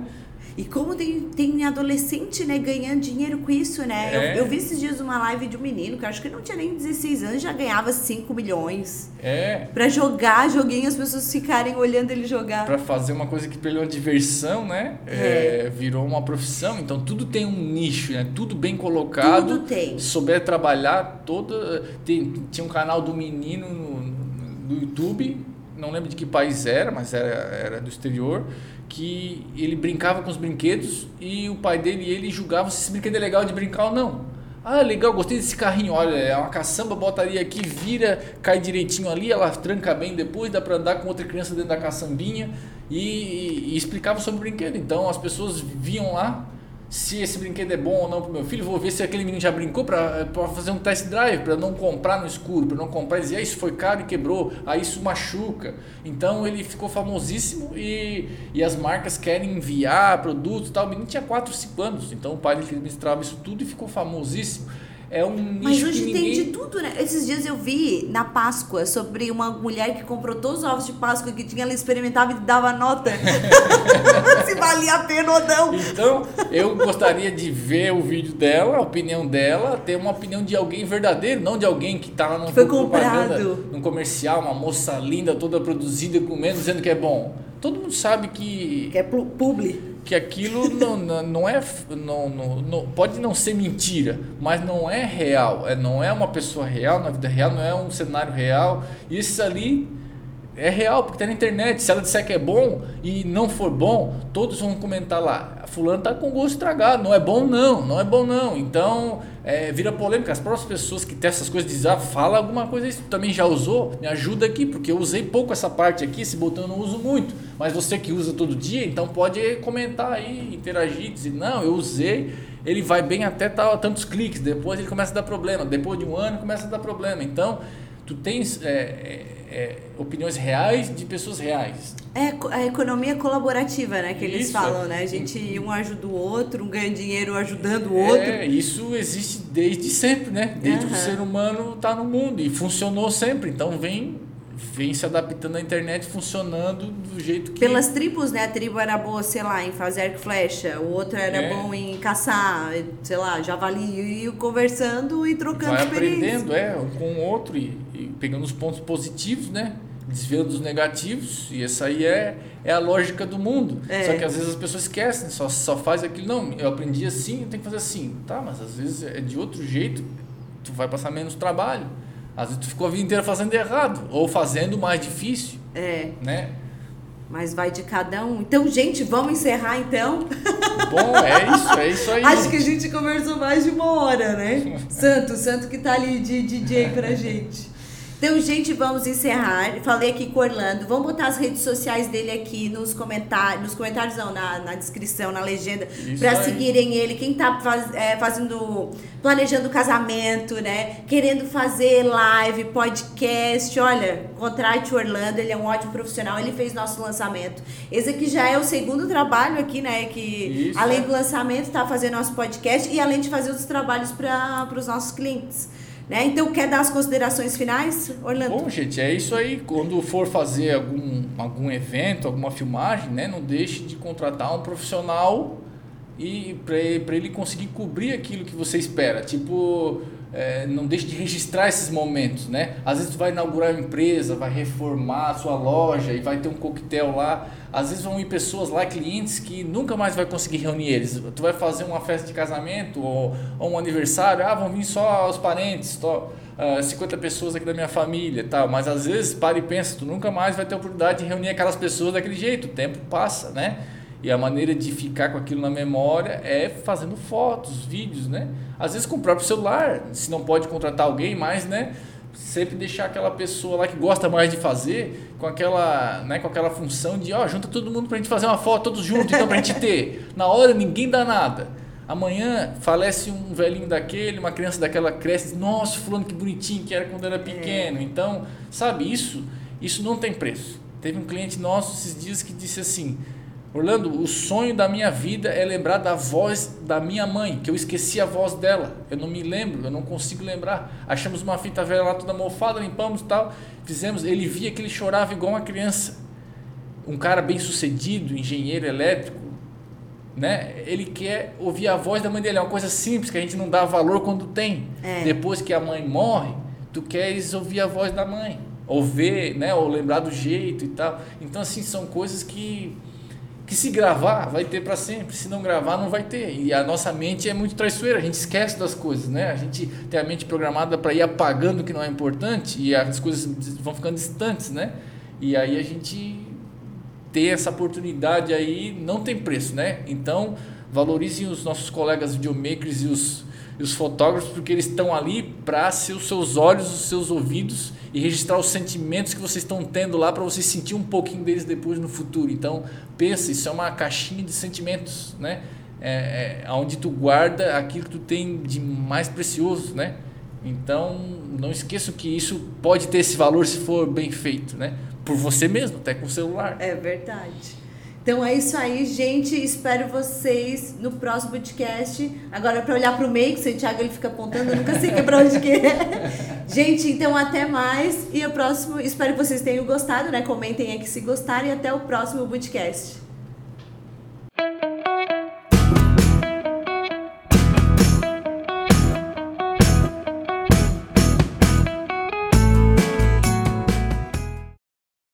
E como tem, tem adolescente, né, ganhando dinheiro com isso, né? É. Eu, eu vi esses dias uma live de um menino que eu acho que não tinha nem 16 anos, já ganhava 5 milhões. É. Pra jogar joguinho, as pessoas ficarem olhando ele jogar. Pra fazer uma coisa que perdeu a diversão, né? É, virou uma profissão. Então tudo tem um nicho, né? Tudo bem colocado. Tudo tem. Souber trabalhar toda. Tem, tinha um canal do menino no, no YouTube, não lembro de que país era, mas era, era do exterior, que ele brincava com os brinquedos e o pai dele e ele julgavam se esse brinquedo é legal de brincar ou não. Ah, legal, gostei desse carrinho. Olha, é uma caçamba, botaria aqui, vira, cai direitinho ali, ela tranca bem depois, dá pra andar com outra criança dentro da caçambinha e, e, e explicava sobre o brinquedo. Então as pessoas viam lá se esse brinquedo é bom ou não pro meu filho, vou ver se aquele menino já brincou para fazer um test drive, para não comprar no escuro, para não comprar e dizer, ah, isso foi caro e quebrou, aí isso machuca. Então ele ficou famosíssimo e, e as marcas querem enviar produtos e tal. O menino tinha 4, 5 anos, então o pai dele administrava isso tudo e ficou famosíssimo. É um nicho Mas hoje que tem ninguém... de tudo, né? Esses dias eu vi na Páscoa sobre uma mulher que comprou todos os ovos de Páscoa que tinha, ela experimentava e dava nota. Se valia a pena ou não. Então, eu gostaria de ver o vídeo dela, a opinião dela, ter uma opinião de alguém verdadeiro, não de alguém que tá lá num Foi propaganda, comprado. num comercial, uma moça linda, toda produzida, comendo, dizendo que é bom. Todo mundo sabe que, Que é pu- publi. Que aquilo não, não, é. Não, não, não- pode não ser mentira, mas não é real. É, não é uma pessoa real na vida real, não é um cenário real. Isso ali é real, porque tá na internet. Se ela disser que é bom e não for bom, todos vão comentar lá. Fulano tá com gosto estragado, não é bom não, não é bom não. Então, é, vira polêmica. As próprias pessoas que testam essas coisas dizem, ah, fala alguma coisa isso. Também já usou? Me ajuda aqui, porque eu usei pouco essa parte aqui, esse botão eu não uso muito. Mas você que usa todo dia, então pode comentar aí, interagir, dizer, não, eu usei, ele vai bem até tal, tantos cliques, depois ele começa a dar problema, depois de um ano começa a dar problema. Então, tu tens é, é, é, opiniões reais de pessoas reais. É a economia colaborativa, né? Que eles Isso, falam, é. né? A gente um ajuda o outro, um ganha dinheiro ajudando o outro. É, isso existe desde sempre, né? Desde que o ser humano está no mundo e funcionou sempre. Então vem, vem se adaptando à internet, funcionando do jeito que. Pelas tribos, né? A tribo era boa, sei lá, em fazer arco e flecha. O outro era É. bom em caçar, sei lá, javali. E conversando e trocando vai experiência. aprendendo, é, um com o outro e, e pegando os pontos positivos, né? Desviando os negativos, e essa aí é, é a lógica do mundo. É. Só que às vezes as pessoas esquecem, só, só faz aquilo. Não, eu aprendi assim, eu tenho que fazer assim. Tá, mas às vezes é de outro jeito, tu vai passar menos trabalho. Às vezes tu ficou a vida inteira fazendo errado, ou fazendo mais difícil, É, né? mas vai de cada um. Então, gente, vamos encerrar então? Bom, é isso, é isso aí. Acho que a gente conversou mais de uma hora, né? Santo, Santo que tá ali de DJ pra gente. Então, gente, vamos encerrar. Falei aqui com o Orlando. Vamos botar as redes sociais dele aqui nos comentários. Nos comentários, não, na, na descrição, na legenda. Aí. seguirem ele. Quem tá faz- é, fazendo. planejando casamento, né? Querendo fazer live, podcast. Olha, contrate o Orlando. Ele é um ótimo profissional. Ele fez nosso lançamento. Esse aqui já é o segundo trabalho aqui, né? Que Isso, além é. do lançamento, tá fazendo nosso podcast e além de fazer outros trabalhos para os nossos clientes. Né? Então, quer dar as considerações finais, Orlando? Bom, gente, é isso aí. Quando for fazer algum, algum evento, alguma filmagem, né, não deixe de contratar um profissional e para ele conseguir cobrir aquilo que você espera. Tipo, é, não deixe de registrar esses momentos, né? Às vezes tu vai inaugurar uma empresa, vai reformar a sua loja e vai ter um coquetel lá. Às vezes vão ir pessoas lá, clientes que nunca mais vai conseguir reunir eles. Tu vai fazer uma festa de casamento ou, ou um aniversário, ah, vão vir só os parentes, só, uh, 50 pessoas aqui da minha família tal. Mas às vezes para e pensa, tu nunca mais vai ter oportunidade de reunir aquelas pessoas daquele jeito. O tempo passa, né? E a maneira de ficar com aquilo na memória é fazendo fotos, vídeos, né? Às vezes com o próprio celular, se não pode contratar alguém, mas, né? Sempre deixar aquela pessoa lá que gosta mais de fazer com aquela, né, com aquela função de, ó, junta todo mundo pra gente fazer uma foto todos juntos, então pra gente ter. Na hora ninguém dá nada. Amanhã falece um velhinho daquele, uma criança daquela cresce, nossa, fulano que bonitinho que era quando era pequeno. É. Então, sabe, isso, isso não tem preço. Teve um cliente nosso esses dias que disse assim: Orlando, o sonho da minha vida é lembrar da voz da minha mãe, que eu esqueci a voz dela. Eu não me lembro, eu não consigo lembrar. Achamos uma fita velha lá toda mofada, limpamos e tal, fizemos. Ele via que ele chorava igual uma criança. Um cara bem sucedido, engenheiro elétrico, né? Ele quer ouvir a voz da mãe dele. É uma coisa simples que a gente não dá valor quando tem. É. Depois que a mãe morre, tu queres ouvir a voz da mãe, ou ver, né? Ou lembrar do jeito e tal. Então assim são coisas que que se gravar vai ter para sempre, se não gravar não vai ter. E a nossa mente é muito traiçoeira, a gente esquece das coisas, né? A gente tem a mente programada para ir apagando o que não é importante e as coisas vão ficando distantes, né? E aí a gente ter essa oportunidade aí não tem preço, né? Então, valorizem os nossos colegas videomakers e os, e os fotógrafos porque eles estão ali para ser os seus olhos, os seus ouvidos e registrar os sentimentos que vocês estão tendo lá para você sentir um pouquinho deles depois no futuro. Então, pensa, isso é uma caixinha de sentimentos, né? É, é, onde tu guarda aquilo que tu tem de mais precioso, né? Então, não esqueça que isso pode ter esse valor se for bem feito, né? Por você mesmo, até com o celular. É verdade. Então é isso aí, gente. Espero vocês no próximo podcast. Agora, para olhar para o meio, que o Santiago ele fica apontando, eu nunca sei que é para onde que é. Gente, então até mais. E o próximo, espero que vocês tenham gostado, né? Comentem aqui se gostaram e até o próximo podcast.